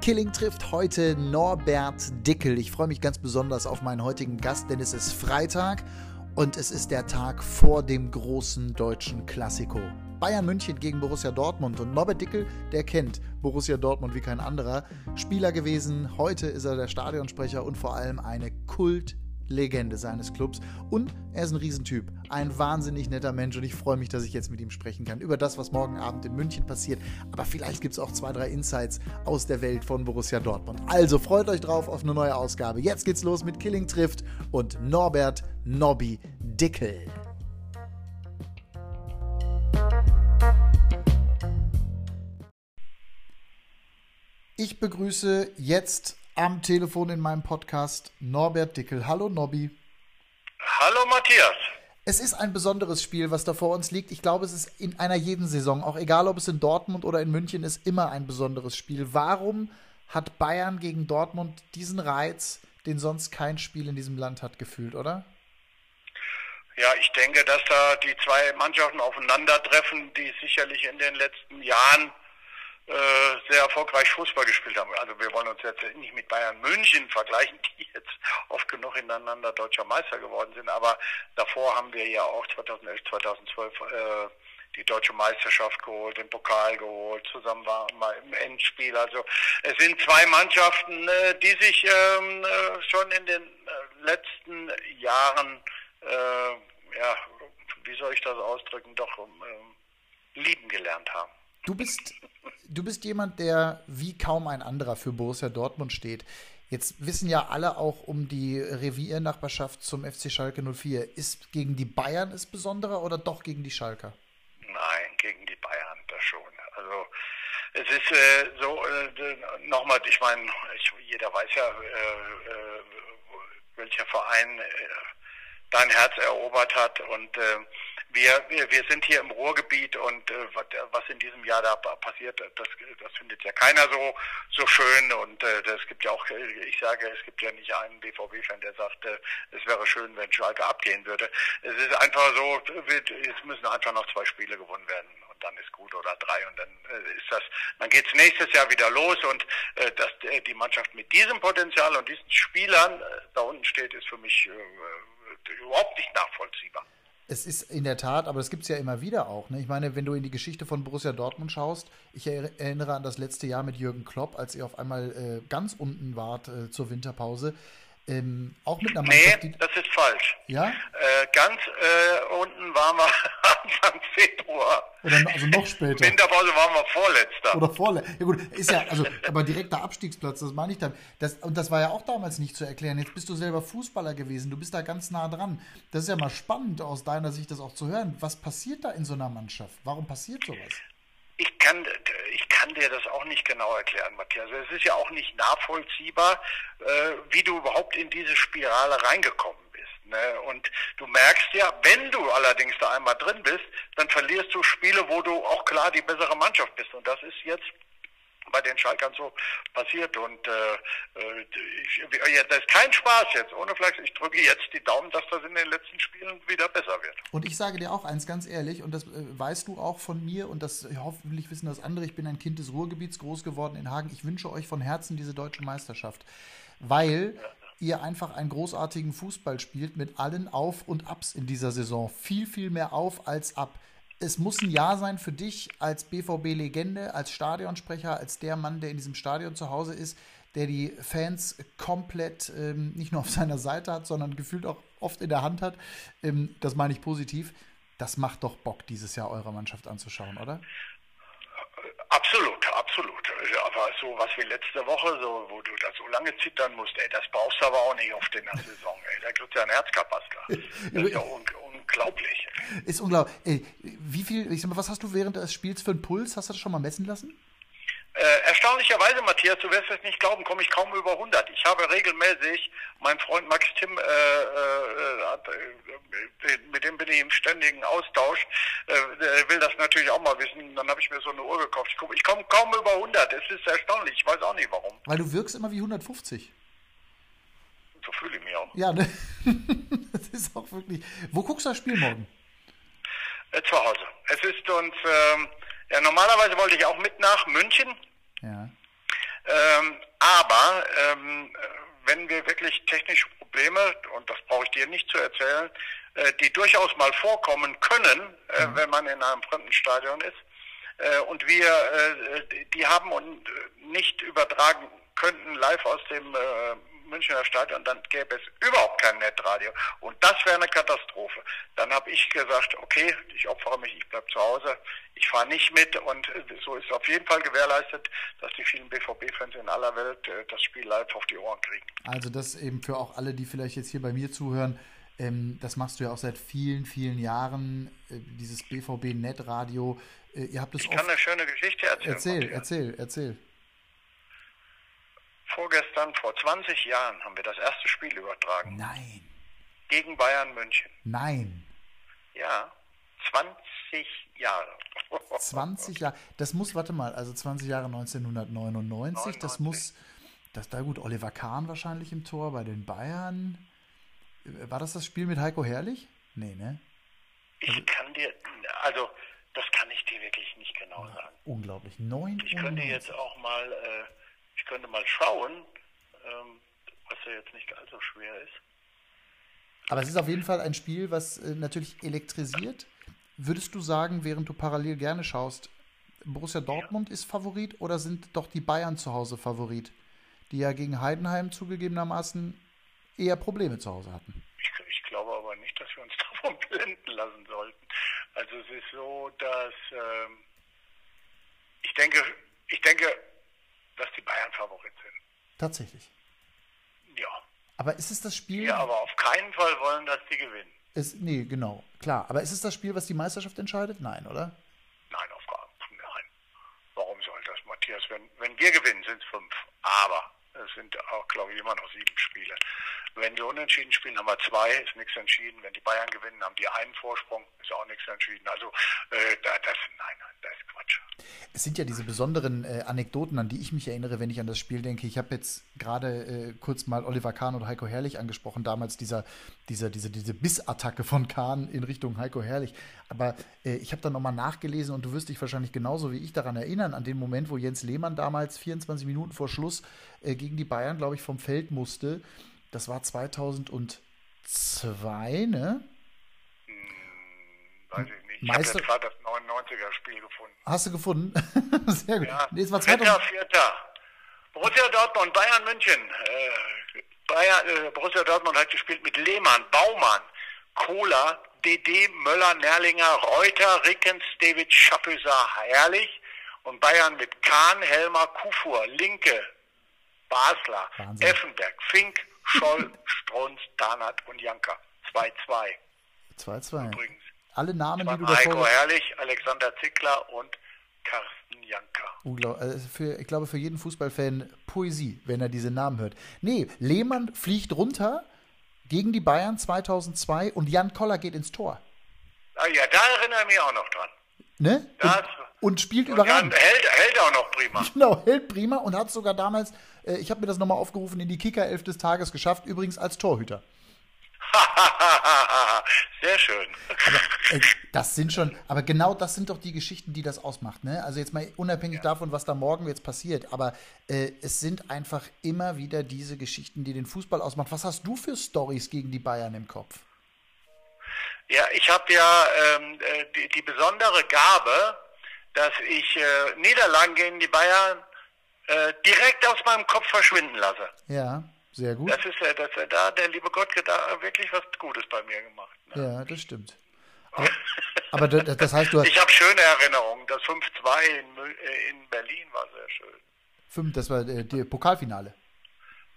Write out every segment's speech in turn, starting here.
Killing trifft heute Norbert Dickel. Ich freue mich ganz besonders auf meinen heutigen Gast, denn es ist Freitag und es ist der Tag vor dem großen deutschen Klassiko. Bayern München gegen Borussia Dortmund und Norbert Dickel, der kennt Borussia Dortmund wie kein anderer. Spieler gewesen, heute ist er der Stadionsprecher und vor allem eine Kult- Legende seines Clubs. Und er ist ein Riesentyp, ein wahnsinnig netter Mensch und ich freue mich, dass ich jetzt mit ihm sprechen kann über das, was morgen Abend in München passiert. Aber vielleicht gibt es auch zwei, drei Insights aus der Welt von Borussia Dortmund. Also freut euch drauf auf eine neue Ausgabe. Jetzt geht's los mit Killing trifft und Norbert Nobby Dickel. Ich begrüße jetzt am Telefon in meinem Podcast Norbert Dickel. Hallo Nobby. Hallo Matthias. Es ist ein besonderes Spiel, was da vor uns liegt. Ich glaube, es ist in einer jeden Saison, auch egal ob es in Dortmund oder in München ist, immer ein besonderes Spiel. Warum hat Bayern gegen Dortmund diesen Reiz, den sonst kein Spiel in diesem Land hat, gefühlt, oder? Ja, ich denke, dass da die zwei Mannschaften aufeinandertreffen, die sicherlich in den letzten Jahren sehr erfolgreich Fußball gespielt haben. Also wir wollen uns jetzt nicht mit Bayern München vergleichen, die jetzt oft genug ineinander deutscher Meister geworden sind, aber davor haben wir ja auch 2011, 2012 äh, die deutsche Meisterschaft geholt, den Pokal geholt, zusammen waren wir im Endspiel. Also es sind zwei Mannschaften, äh, die sich ähm, äh, schon in den äh, letzten Jahren, äh, ja, wie soll ich das ausdrücken, doch ähm, lieben gelernt haben. Du bist, du bist jemand, der wie kaum ein anderer für Borussia Dortmund steht. Jetzt wissen ja alle auch um die Reviernachbarschaft zum FC Schalke 04. Ist gegen die Bayern es besonderer oder doch gegen die Schalker? Nein, gegen die Bayern, das schon. Also es ist äh, so, äh, nochmal, ich meine, jeder weiß ja, äh, äh welcher Verein äh, dein Herz erobert hat und äh, wir, wir, wir sind hier im Ruhrgebiet und äh, was in diesem Jahr da passiert, das, das findet ja keiner so so schön und äh, es gibt ja auch, ich sage, es gibt ja nicht einen BVB-Fan, der sagt, äh, es wäre schön, wenn Schalke abgehen würde. Es ist einfach so, es müssen einfach noch zwei Spiele gewonnen werden und dann ist gut oder drei und dann äh, ist das, dann geht's nächstes Jahr wieder los und äh, dass äh, die Mannschaft mit diesem Potenzial und diesen Spielern äh, da unten steht, ist für mich äh, überhaupt nicht nachvollziehbar. Es ist in der Tat, aber das gibt es ja immer wieder auch. Ne? Ich meine, wenn du in die Geschichte von Borussia Dortmund schaust, ich erinnere an das letzte Jahr mit Jürgen Klopp, als ihr auf einmal äh, ganz unten wart äh, zur Winterpause. Ähm, auch mit einer Mannschaft, Nee, das ist falsch. Ja? Äh, ganz äh, unten waren wir Anfang Februar. Oder also noch später. Winterpause waren wir vorletzter. Oder vorletzter. Ja gut, ist ja, also, aber direkter Abstiegsplatz, das meine ich dann. Das, und das war ja auch damals nicht zu erklären. Jetzt bist du selber Fußballer gewesen, du bist da ganz nah dran. Das ist ja mal spannend aus deiner Sicht, das auch zu hören. Was passiert da in so einer Mannschaft? Warum passiert sowas? Ich kann, ich kann dir das auch nicht genau erklären, Matthias. Es ist ja auch nicht nachvollziehbar, äh, wie du überhaupt in diese Spirale reingekommen bist. Ne? Und du merkst ja, wenn du allerdings da einmal drin bist, dann verlierst du Spiele, wo du auch klar die bessere Mannschaft bist. Und das ist jetzt bei den Schalkern so passiert. Und äh, äh ich, das ist kein Spaß jetzt, ohne Fleisch. Ich drücke jetzt die Daumen, dass das in den letzten Spielen wieder besser wird. Und ich sage dir auch eins ganz ehrlich, und das äh, weißt du auch von mir, und das hoffentlich wissen das andere, ich bin ein Kind des Ruhrgebiets, groß geworden in Hagen. Ich wünsche euch von Herzen diese deutsche Meisterschaft. Weil ihr einfach einen großartigen Fußball spielt mit allen Auf und Abs in dieser Saison. Viel, viel mehr auf als ab es muss ein Jahr sein für dich als BVB-Legende, als Stadionsprecher, als der Mann, der in diesem Stadion zu Hause ist, der die Fans komplett ähm, nicht nur auf seiner Seite hat, sondern gefühlt auch oft in der Hand hat. Ähm, das meine ich positiv. Das macht doch Bock, dieses Jahr eurer Mannschaft anzuschauen, oder? Absolut, absolut. Aber so was wie letzte Woche, so, wo du da so lange zittern musst, ey, das brauchst du aber auch nicht oft in der Saison, ey. Da kriegst du ja ein Herzkapastler. Das ist ja un unglaublich. Ist unglaublich. Ey, wie viel, ich sag mal, was hast du während des Spiels für einen Puls? Hast du das schon mal messen lassen? Äh, erstaunlicherweise, Matthias, du wirst es nicht glauben, komme ich kaum über 100. Ich habe regelmäßig, mein Freund Max Tim, äh, äh, äh, mit dem bin ich im ständigen Austausch, äh, der will das natürlich auch mal wissen. Dann habe ich mir so eine Uhr gekauft. Ich komme komm kaum über 100. Es ist erstaunlich. Ich weiß auch nicht warum. Weil du wirkst immer wie 150. So fühle ich mich auch. Ja, ne? ist auch wirklich. Wo guckst du das Spiel morgen? Äh, zu Hause. Es ist uns, ähm, ja, normalerweise wollte ich auch mit nach München. Ja. Ähm, aber ähm, wenn wir wirklich technische Probleme, und das brauche ich dir nicht zu erzählen, äh, die durchaus mal vorkommen können, äh, mhm. wenn man in einem fremden Stadion ist, äh, und wir äh, die haben und nicht übertragen könnten live aus dem äh, Münchner Stadion, dann gäbe es überhaupt kein Netradio. Und das wäre eine Katastrophe. Dann habe ich gesagt, okay, ich opfere mich, ich bleibe zu Hause, ich fahre nicht mit und so ist auf jeden Fall gewährleistet, dass die vielen BVB-Fans in aller Welt äh, das Spiel live auf die Ohren kriegen. Also das eben für auch alle, die vielleicht jetzt hier bei mir zuhören, ähm, das machst du ja auch seit vielen, vielen Jahren, äh, dieses BVB-Netradio. Äh, ihr habt es ich kann eine schöne Geschichte erzählen. Erzähl, erzähl, erzähl vorgestern, vor 20 Jahren, haben wir das erste Spiel übertragen. Nein. Gegen Bayern München. Nein. Ja, 20 Jahre. 20 Jahre. Das muss, warte mal, also 20 Jahre 1999. 99. Das muss, das da gut, Oliver Kahn wahrscheinlich im Tor bei den Bayern. War das das Spiel mit Heiko Herrlich? Nee, ne? Also, ich kann dir, also das kann ich dir wirklich nicht genau sagen. Unglaublich. Neun. Ich könnte jetzt auch mal äh, könnte mal schauen, ähm, was ja jetzt nicht allzu schwer ist. Aber es ist auf jeden Fall ein Spiel, was äh, natürlich elektrisiert. Würdest du sagen, während du parallel gerne schaust, Borussia Dortmund ja. ist Favorit oder sind doch die Bayern zu Hause Favorit, die ja gegen Heidenheim zugegebenermaßen eher Probleme zu Hause hatten? Ich, ich glaube aber nicht, dass wir uns davon blenden lassen sollten. Also es ist so, dass ähm, ich denke, ich denke, dass die Bayern Favorit sind. Tatsächlich. Ja. Aber ist es das Spiel. Ja, aber auf keinen Fall wollen, dass die gewinnen. Ist, nee, genau, klar. Aber ist es das Spiel, was die Meisterschaft entscheidet? Nein, oder? Nein, auf gar Nein. Warum soll das, Matthias? Wenn, wenn wir gewinnen, sind es fünf. Aber es sind auch, glaube ich, immer noch sieben Spiele. Wenn wir unentschieden spielen, haben wir zwei, ist nichts entschieden. Wenn die Bayern gewinnen, haben die einen Vorsprung, ist auch nichts entschieden. Also, äh, das, nein, nein, das ist Quatsch. Es sind ja diese besonderen äh, Anekdoten, an die ich mich erinnere, wenn ich an das Spiel denke. Ich habe jetzt gerade äh, kurz mal Oliver Kahn und Heiko Herrlich angesprochen, damals dieser, dieser, diese, diese Bissattacke von Kahn in Richtung Heiko Herrlich. Aber äh, ich habe dann nochmal nachgelesen und du wirst dich wahrscheinlich genauso wie ich daran erinnern, an den Moment, wo Jens Lehmann damals 24 Minuten vor Schluss äh, gegen die Bayern, glaube ich, vom Feld musste. Das war 2002, ne? Hm, weiß ich nicht. Meister ich habe gerade das 99er-Spiel gefunden. Hast du gefunden? Sehr gut. Ja. Nee, es war 2000... Vierter, Vierter. Borussia Dortmund, Bayern München. Äh, Bayern, äh, Borussia Dortmund hat gespielt mit Lehmann, Baumann, Kohler, DD, Möller, Nerlinger, Reuter, Rickens, David Schapöser, Herrlich. Und Bayern mit Kahn, Helmer, Kufur, Linke, Basler, Wahnsinn. Effenberg, Fink, Scholl, Strunz, Danat und Janka. 2-2. 2-2. Übrigens. Alle Namen, die du davor... Heiko Herrlich, Alexander Zickler und Carsten Janka. Unglaublich. Also für, ich glaube, für jeden Fußballfan Poesie, wenn er diese Namen hört. Nee, Lehmann fliegt runter gegen die Bayern 2002 und Jan Koller geht ins Tor. Ah ja, da erinnere ich mich auch noch dran. Ne? Das, und, spielt und überragend. Hält, hält auch noch prima. Genau, hält prima und hat sogar damals, äh, ich habe mir das nochmal aufgerufen, in die Kicker-Elf des Tages geschafft, übrigens als Torhüter. Sehr schön. Aber, äh, das sind schon, aber genau das sind doch die Geschichten, die das ausmacht. Ne? Also jetzt mal unabhängig ja. davon, was da morgen jetzt passiert, aber äh, es sind einfach immer wieder diese Geschichten, die den Fußball ausmacht. Was hast du für Stories gegen die Bayern im Kopf? Ja, ich habe ja ähm, äh, die, die, besondere Gabe, dass ich äh, Niederlagen gegen die Bayern äh, direkt aus meinem Kopf verschwinden lasse. Ja. Sehr gut. Das ist ja, dass er da, der liebe Gott, da wirklich was Gutes bei mir gemacht. Ne? Ja, das stimmt. Aber, aber das, heißt, du hast. Ich habe schöne Erinnerungen. Das 5-2 in, äh, in, Berlin war sehr schön. Fünf, das war äh, die Pokalfinale.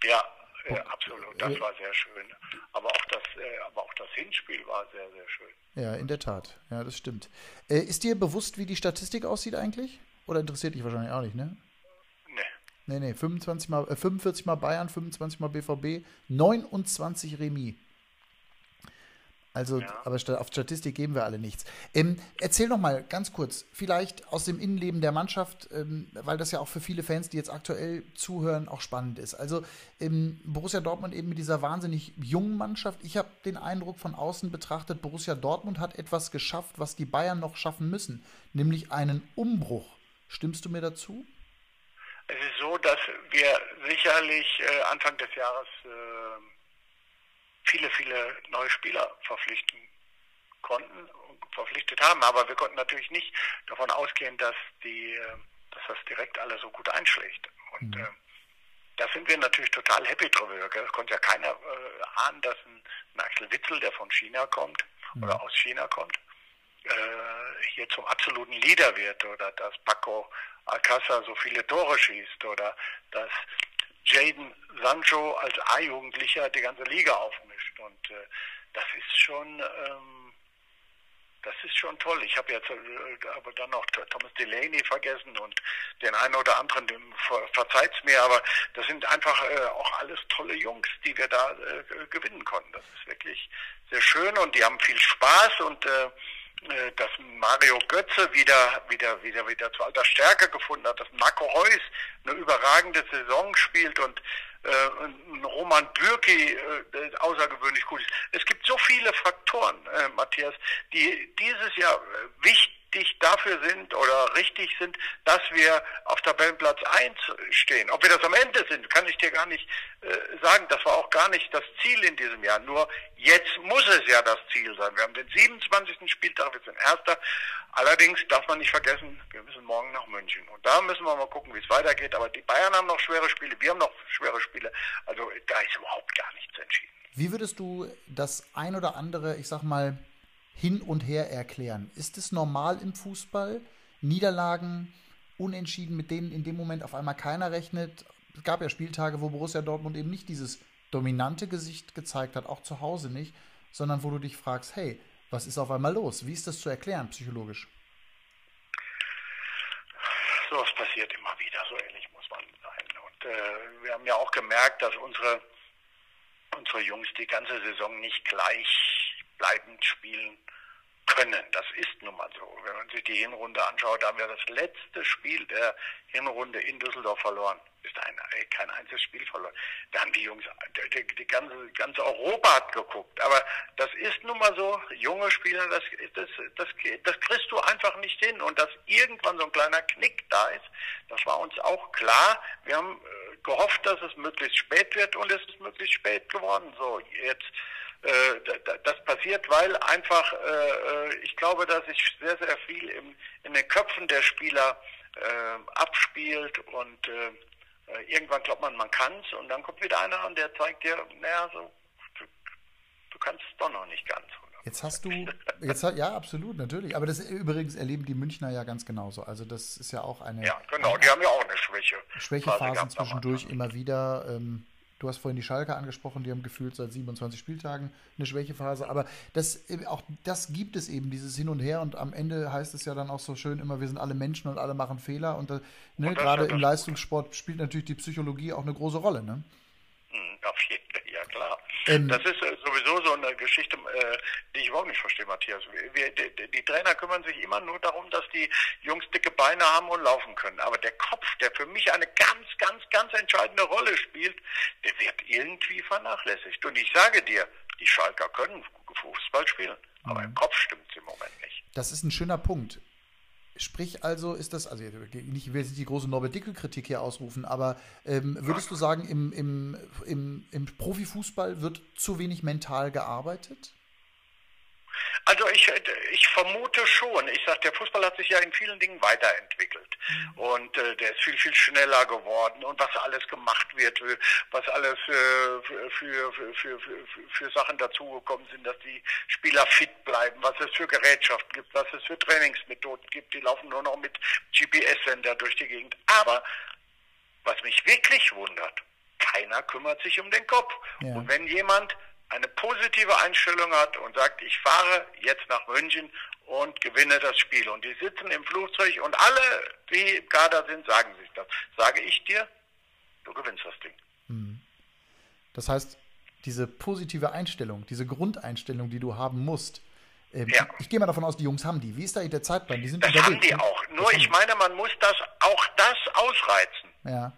Ja, ja, absolut. Das war sehr schön. Aber auch das, äh, aber auch das Hinspiel war sehr, sehr schön. Ja, in der Tat. Ja, das stimmt. Äh, ist dir bewusst, wie die Statistik aussieht eigentlich? Oder interessiert dich wahrscheinlich auch nicht, ne? Nee, nee, 25 mal, äh, 45 mal Bayern, 25 mal BVB, 29 Remis. Also, ja. aber auf Statistik geben wir alle nichts. Ähm, erzähl noch mal ganz kurz, vielleicht aus dem Innenleben der Mannschaft, ähm, weil das ja auch für viele Fans, die jetzt aktuell zuhören, auch spannend ist. Also ähm, Borussia Dortmund eben mit dieser wahnsinnig jungen Mannschaft. Ich habe den Eindruck von außen betrachtet, Borussia Dortmund hat etwas geschafft, was die Bayern noch schaffen müssen, nämlich einen Umbruch. Stimmst du mir dazu? Es ist so, dass wir sicherlich äh, Anfang des Jahres äh, viele, viele neue Spieler verpflichten konnten und verpflichtet haben. Aber wir konnten natürlich nicht davon ausgehen, dass die, äh, dass das direkt alles so gut einschlägt. Und mhm. äh, da sind wir natürlich total happy drüber. Es konnte ja keiner äh, ahnen, dass ein, ein Axel Witzel, der von China kommt mhm. oder aus China kommt, äh, hier zum absoluten Leader wird oder dass Paco Alcázar so viele Tore schießt oder dass Jaden Sancho als A-Jugendlicher die ganze Liga aufmischt. Und äh, das ist schon ähm, das ist schon toll. Ich habe jetzt äh, aber dann noch Thomas Delaney vergessen und den einen oder anderen, dem ver verzeiht's mir, aber das sind einfach äh, auch alles tolle Jungs, die wir da äh, gewinnen konnten. Das ist wirklich sehr schön und die haben viel Spaß und dass Mario Götze wieder, wieder, wieder, wieder zu alter Stärke gefunden hat, dass Marco Reus eine überragende Saison spielt und äh, Roman Bürki äh, außergewöhnlich gut ist. Es gibt so viele Faktoren, äh, Matthias, die dieses Jahr äh, wichtig wichtig dafür sind oder richtig sind, dass wir auf Tabellenplatz 1 stehen. Ob wir das am Ende sind, kann ich dir gar nicht äh, sagen. Das war auch gar nicht das Ziel in diesem Jahr. Nur jetzt muss es ja das Ziel sein. Wir haben den 27. Spieltag, wir sind Erster. Allerdings darf man nicht vergessen, wir müssen morgen nach München. Und da müssen wir mal gucken, wie es weitergeht. Aber die Bayern haben noch schwere Spiele, wir haben noch schwere Spiele. Also da ist überhaupt gar nichts entschieden. Wie würdest du das ein oder andere, ich sag mal, hin und her erklären. Ist es normal im Fußball? Niederlagen, Unentschieden, mit denen in dem Moment auf einmal keiner rechnet. Es gab ja Spieltage, wo Borussia Dortmund eben nicht dieses dominante Gesicht gezeigt hat, auch zu Hause nicht, sondern wo du dich fragst, hey, was ist auf einmal los? Wie ist das zu erklären psychologisch? So was passiert immer wieder, so ehrlich muss man sein. Und äh, wir haben ja auch gemerkt, dass unsere, unsere Jungs die ganze Saison nicht gleichbleibend spielen können. Das ist nun mal so. Wenn man sich die Hinrunde anschaut, haben wir das letzte Spiel der Hinrunde in Düsseldorf verloren. Ist ein, kein einziges Spiel verloren. Da haben die Jungs, die, die ganze, ganze Europa hat geguckt. Aber das ist nun mal so, junge Spieler, das, das, das, das kriegst du einfach nicht hin. Und dass irgendwann so ein kleiner Knick da ist, das war uns auch klar. Wir haben äh, gehofft, dass es möglichst spät wird und es ist möglichst spät geworden. So, jetzt äh, das passiert, weil einfach, äh, äh, ich glaube, dass sich sehr, sehr viel im, in den Köpfen der Spieler abspielt und irgendwann glaubt man, man kann es und dann kommt wieder einer und der zeigt dir, naja, so, du, du kannst es doch noch nicht ganz. Jetzt hast du, jetzt ja, absolut, natürlich. Aber das übrigens erleben die Münchner ja ganz genauso. Also das ist ja auch eine. Ja, genau, die haben ja auch eine Schwäche. Schwächephasen zwischendurch immer wieder. Ähm, Du hast vorhin die Schalke angesprochen, die haben gefühlt seit 27 Spieltagen eine Schwächephase. Aber das, auch das gibt es eben, dieses Hin und Her. Und am Ende heißt es ja dann auch so schön immer, wir sind alle Menschen und alle machen Fehler. Und, ne, gerade im Leistungssport spielt natürlich die Psychologie auch eine große Rolle. Ne? Hm, auf jeden Fall, ja klar. Ähm, das ist äh, sowieso so eine Geschichte, äh, die ich überhaupt nicht verstehe, Matthias. Wir, die, die, Trainer kümmern sich immer nur darum, dass die Jungs dicke Beine haben und laufen können. Aber der Kopf, der für mich eine ganz, ganz, ganz entscheidende Rolle spielt, der wird irgendwie vernachlässigt. Und ich sage dir, die Schalker können Fußball spielen, aber im mhm. Kopf stimmt es im Moment nicht. Das ist ein schöner Punkt. Sprich also, ist das, also ich will jetzt die große Norbert Dickel-Kritik hier ausrufen, aber ähm, würdest du sagen, im, im, im, im Profifußball wird zu wenig mental gearbeitet? Also ich, ich vermute schon. Ich sage, der Fußball hat sich ja in vielen Dingen weiterentwickelt. Mhm. Und äh, der ist viel, viel schneller geworden. Und was alles gemacht wird, was alles äh, für, für, für, für, für Sachen dazugekommen sind, dass die Spieler fit bleiben, was es für Gerätschaften gibt, was es für Trainingsmethoden gibt. Die laufen nur noch mit GPS-Sender durch die Gegend. Aber was mich wirklich wundert, keiner kümmert sich um den Kopf. Ja. Und wenn jemand eine positive Einstellung hat und sagt, ich fahre jetzt nach München und gewinne das Spiel. Und die sitzen im Flugzeug und alle, die im Kader sind, sagen sich das. Sage ich dir, du gewinnst das Ding. Mhm. Das heißt, diese positive Einstellung, diese Grundeinstellung, die du haben musst, ähm, ja. ich, gehe mal davon aus, die Jungs haben die. Wie ist da der Zeitplan? Die sind das unterwegs, haben die auch. Nur ich meine, man muss das auch das ausreizen. Ja.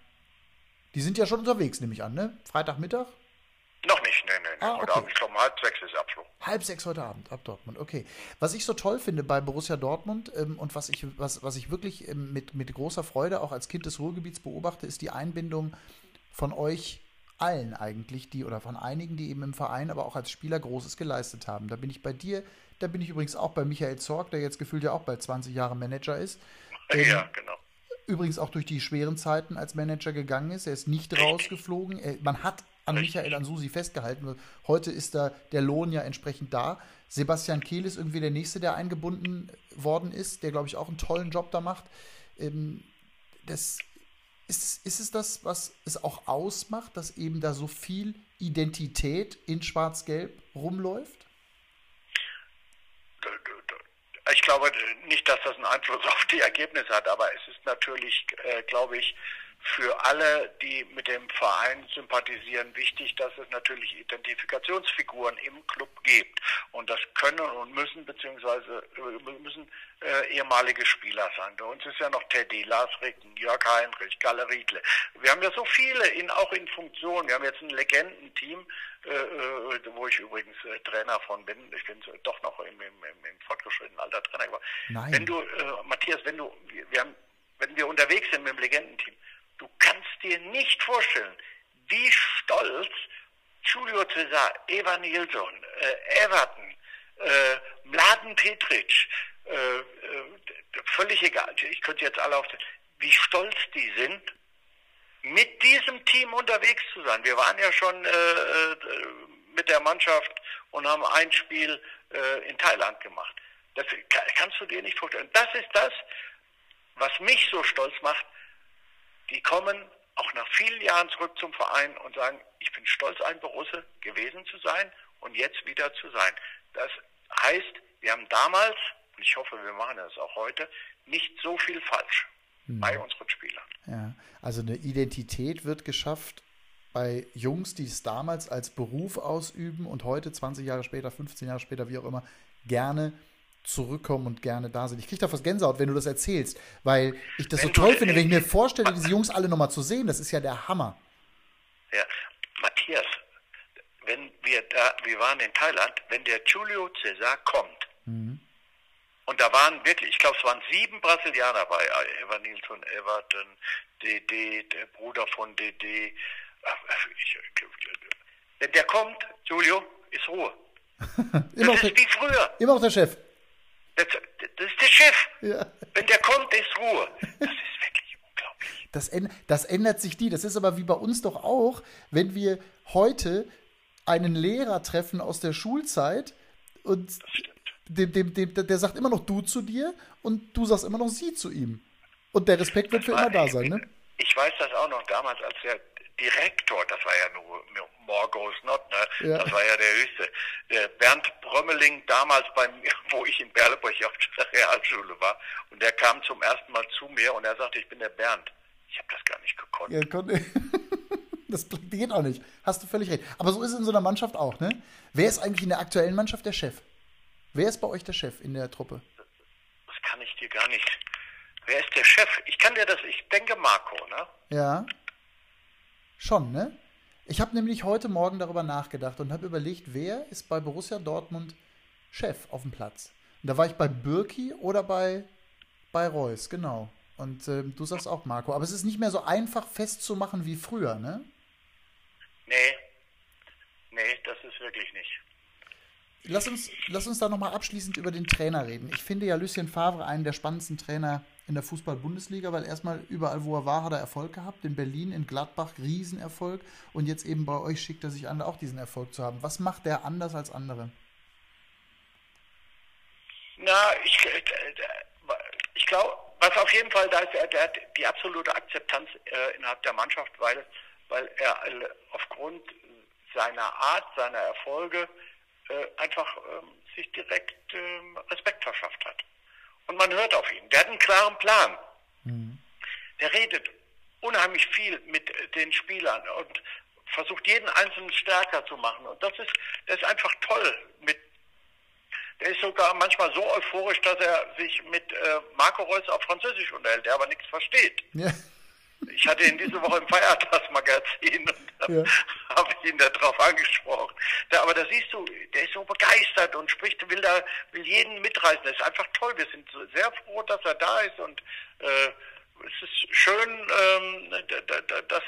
Die sind ja schon unterwegs, nehme ich an, ne? Freitagmittag? Noch nicht, nee, nee. nee. Ah, Heute okay. Abend, ich glaube, um halb sechs ist Abflug. Halb sechs heute Abend ab Dortmund, okay. Was ich so toll finde bei Borussia Dortmund ähm, und was ich, was, was ich wirklich ähm, mit, mit großer Freude auch als Kind des Ruhrgebiets beobachte, ist die Einbindung von euch allen eigentlich, die oder von einigen, die eben im Verein, aber auch als Spieler Großes geleistet haben. Da bin ich bei dir, da bin ich übrigens auch bei Michael Zorg, der jetzt gefühlt ja auch bald 20 Jahre Manager ist. Ähm, ja, genau. übrigens auch durch die schweren Zeiten als Manager gegangen ist. Er ist nicht rausgeflogen. Er, man hat an. Michael Ansusi festgehalten. Heute ist da der Lohn ja entsprechend da. Sebastian Kehl ist irgendwie der Nächste, der eingebunden worden ist, der, glaube ich, auch einen tollen Job da macht. Ähm, das, ist, es- ist es das, was es auch ausmacht, dass eben da so viel Identität in Schwarz-Gelb rumläuft? Ich glaube nicht, dass das einen Einfluss auf die Ergebnisse hat, aber es ist natürlich, äh, glaube ich, für alle, die mit dem Verein sympathisieren, wichtig, dass es natürlich Identifikationsfiguren im Club gibt. Und das können und müssen beziehungsweise äh, müssen äh, ehemalige Spieler sein. Bei uns ist ja noch Teddy, Lars Ricken, Jörg Heinrich, Galle Riedle. Wir haben ja so viele, in, auch in Funktion. Wir haben jetzt ein Legendenteam, äh, äh, wo ich übrigens äh, Trainer von bin. Ich bin doch noch im, im, im, im fortgeschrittenen Alter Trainer geworden. Nein. Wenn du, äh, Matthias, wenn du, wir, wir haben, wenn wir unterwegs sind mit dem Legendenteam, du kannst dir nicht vorstellen, wie stolz Julio Cesar, Eva Nilsson, äh, Everton, äh, Mladen Petric, äh, äh, völlig egal, ich könnte jetzt alle aufzählen, wie stolz die sind, mit diesem Team unterwegs zu sein. Wir waren ja schon äh, äh, mit der Mannschaft und haben ein Spiel äh, in Thailand gemacht. Das ka- kannst du dir nicht vorstellen. Das ist das, was mich so stolz macht. Die kommen auch nach vielen Jahren zurück zum Verein und sagen, ich bin stolz, ein Borusse gewesen zu sein und jetzt wieder zu sein. Das heißt, wir haben damals, und ich hoffe, wir machen das auch heute, nicht so viel falsch bei unseren Spielern. Ja, also eine Identität wird geschafft bei Jungs, die es damals als Beruf ausüben und heute, 20 Jahre später, 15 Jahre später, wie auch immer, gerne zurückkommen und gerne da sind. Ich kriege da fast Gänsehaut, wenn du das erzählst, weil ich das Wenn so toll finde, wenn ich mir vorstelle, diese Jungs alle nochmal zu sehen, das ist ja der Hammer. Ja, Matthias, wenn wir da, wir waren in Thailand, wenn der Julio Cesar kommt, und da waren wirklich, ich glaube, es waren sieben Brasilianer bei, äh, Evan Nilsson, Everton, DD, der Bruder von DD. Ach, ich- Wenn der kommt, Julio, ist Ruhe. Immer Das der, ist wie früher. immer noch der Chef. Das, das ist der Chef. Ja. Wenn der kommt, ist Ruhe. Das ist wirklich unglaublich. Das, das ändert sich nie. Das ist aber wie bei uns doch auch, wenn wir heute einen Lehrer treffen aus der Schulzeit und dem, dem, dem, der sagt immer noch du zu dir und du sagst immer noch sie zu ihm. Und der Respekt wird für immer da sein, ne? Ich weiß das auch noch damals, als der Direktor, das war ja nur more goes not, ne? Ja. das war ja der höchste, der Bernd Brömmeling damals bei mir, wo ich in Berleburg auf der Realschule war, und der kam zum ersten Mal zu mir und er sagte, ich bin der Bernd. Ich habe das gar nicht gekonnt. Ja, kon- das geht auch nicht. Hast du völlig recht. Aber so ist es in so einer Mannschaft auch, ne? Wer ist eigentlich in der aktuellen Mannschaft der Chef? Wer ist bei euch der Chef in der Truppe? Das kann ich dir gar nicht. Wer ist der Chef? Ich kann dir das, ich denke Marco, ne? Ja. Schon, ne? Ich habe nämlich heute Morgen darüber nachgedacht und habe überlegt, wer ist bei Borussia Dortmund Chef auf dem Platz? Und da war ich bei Birki oder bei, bei Reus, genau. Und ähm, du sagst auch Marco. Aber es ist nicht mehr so einfach festzumachen wie früher, ne? Nee. Nee, das ist wirklich nicht. Lass uns, lass uns da nochmal abschließend über den Trainer reden. Ich finde ja Lucien Favre einen der spannendsten Trainer in der Fußball-Bundesliga, weil erstmal überall, wo er war, hat er Erfolg gehabt. In Berlin, in Gladbach, Riesenerfolg. Und jetzt eben bei euch schickt er sich an, auch diesen Erfolg zu haben. Was macht der anders als andere? Na, ich, äh, ich glaube, was auf jeden Fall da ist, er, hat die absolute Akzeptanz äh, innerhalb der Mannschaft, weil, weil er äh, aufgrund seiner Art, seiner Erfolge äh, einfach ähm, sich direkt ähm, Respekt verschafft hat. Und man hört auf ihn. Der hat einen klaren Plan. Der redet unheimlich viel mit äh, den Spielern und versucht jeden Einzelnen stärker zu machen. Und das ist, das ist einfach toll. Mit, der ist sogar manchmal so euphorisch, dass er sich mit äh, Marco Reus auf Französisch unterhält, der aber nichts versteht. Ja. Ich hatte ihn diese Woche im Feiertagsmagazin und ja. habe ihn darauf angesprochen. Da, aber da siehst du, der ist so begeistert und spricht, will da, will jeden mitreißen. Das ist einfach toll. Wir sind sehr froh, dass er da ist und äh, es ist schön, ähm, dass,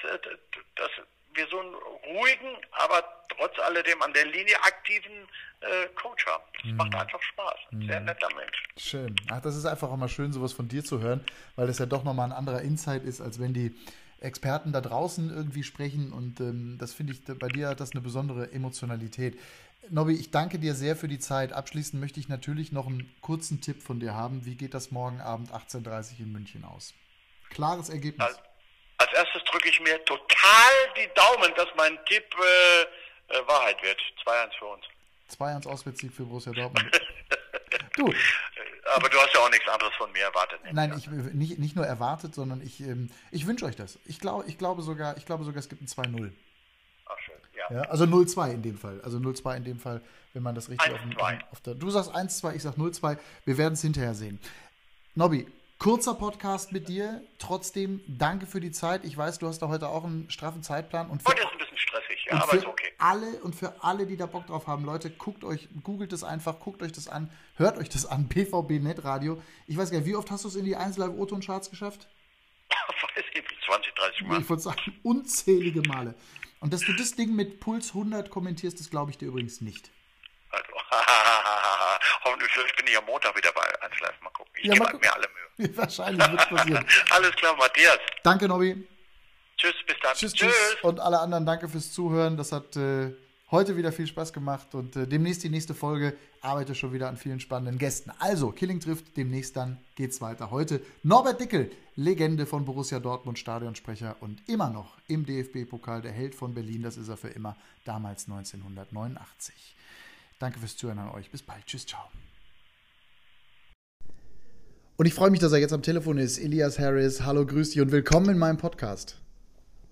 dass wir so einen ruhigen, aber trotz alledem an der Linie aktiven äh, Coach haben. Das mm. macht einfach Spaß. Sehr mm. netter Mensch. Schön. Ach, das ist einfach auch mal schön, sowas von dir zu hören, weil das ja doch nochmal ein anderer Insight ist, als wenn die Experten da draußen irgendwie sprechen. Und ähm, das finde ich, bei dir hat das eine besondere Emotionalität. Nobby, ich danke dir sehr für die Zeit. Abschließend möchte ich natürlich noch einen kurzen Tipp von dir haben. Wie geht das morgen Abend 18.30 Uhr in München aus? Klares Ergebnis. Also, als erstes drücke ich mir total die Daumen, dass mein Tipp äh, äh, Wahrheit wird. 2-1 für uns. 2-1 Auswärtssieg für Borussia Dortmund. du. Aber du hast ja auch nichts anderes von mir erwartet. Nein, ich, nicht, nicht nur erwartet, sondern ich, ähm, ich wünsche euch das. Ich, glaub, ich, glaube sogar, ich glaube sogar, es gibt ein 2-0. Ach schön, ja. ja also 0-2 in dem Fall. Also 0-2 in dem Fall, wenn man das richtig auf, auf, der. Du sagst 1-2, ich sag 0-2. Wir werden es hinterher sehen. Nobby, Kurzer Podcast mit dir. Trotzdem danke für die Zeit. Ich weiß, du hast da heute auch einen straffen Zeitplan. Und heute ist ein bisschen stressig, ja, aber ist okay. Alle und für alle, die da Bock drauf haben, Leute, guckt euch, googelt es einfach, guckt euch das an, hört euch das an, PVB Netradio. Ich weiß gar nicht, wie oft hast du es in die 1 Live Oton Charts geschafft? weiß ich nicht, 20, 30 Mal. Ich würde sagen, unzählige Male. Und dass du das Ding mit Puls 100 kommentierst, das glaube ich dir übrigens nicht. Also, hoffentlich bin ich am Montag wieder bei 1 Live. Mal gucken. Ich ja, gebe mir alle Mühe. Wahrscheinlich wird es passieren. Alles klar, Matthias. Danke, Nobby. Tschüss, bis dann. Tschüss, tschüss. tschüss. Und alle anderen, danke fürs Zuhören. Das hat äh, heute wieder viel Spaß gemacht und äh, demnächst die nächste Folge. Arbeite schon wieder an vielen spannenden Gästen. Also, Killing trifft, demnächst dann geht's weiter. Heute Norbert Dickel, Legende von Borussia Dortmund, Stadionsprecher und immer noch im DFB-Pokal der Held von Berlin. Das ist er für immer, damals 1989. Danke fürs Zuhören an euch. Bis bald. Tschüss, ciao. Und ich freue mich, dass er jetzt am Telefon ist. Elias Harris, hallo, grüß dich und willkommen in meinem Podcast.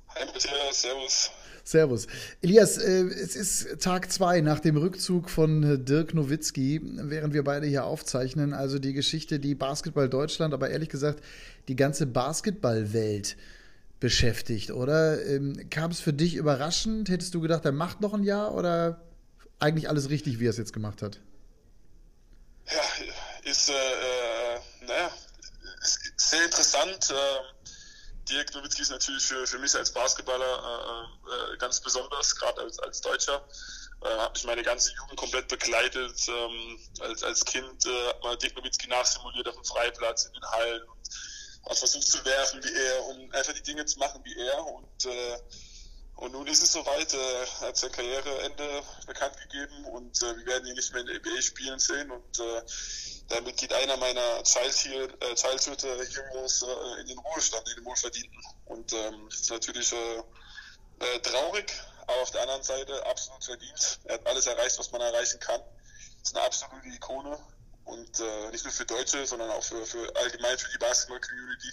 Hi, Matthias, servus. Servus. Elias, äh, es ist Tag zwei nach dem Rückzug von Dirk Nowitzki, während wir beide hier aufzeichnen. Also die Geschichte, die Basketball Deutschland, aber ehrlich gesagt die ganze Basketballwelt beschäftigt, oder? Ähm, kam es für dich überraschend? Hättest du gedacht, er macht noch ein Jahr oder eigentlich alles richtig, wie er es jetzt gemacht hat? Ja, ist äh, naja, ist sehr interessant. Äh, Dirk Nowitzki ist natürlich für, für mich als Basketballer äh, äh, ganz besonders, gerade als, als Deutscher. Äh, habe ich meine ganze Jugend komplett begleitet. Ähm, als, als Kind äh, hat man Dirk Nowitzki nachsimuliert auf dem Freiplatz, in den Hallen und hat versucht zu werfen wie er und einfach die Dinge zu machen wie er. Und, äh, und nun ist es soweit, äh, hat sein Karriereende bekannt gegeben und äh, wir werden ihn nicht mehr in der NBA spielen sehen. Und äh, damit geht einer meiner Childhood, äh, äh, Heroes äh, in den Ruhestand, in den Wohlverdienten. Und ähm, ist natürlich äh, äh, traurig, aber auf der anderen Seite absolut verdient. Er hat alles erreicht, was man erreichen kann. Ist eine absolute Ikone und äh, nicht nur für Deutsche, sondern auch für, für allgemein für die Basketball-Community.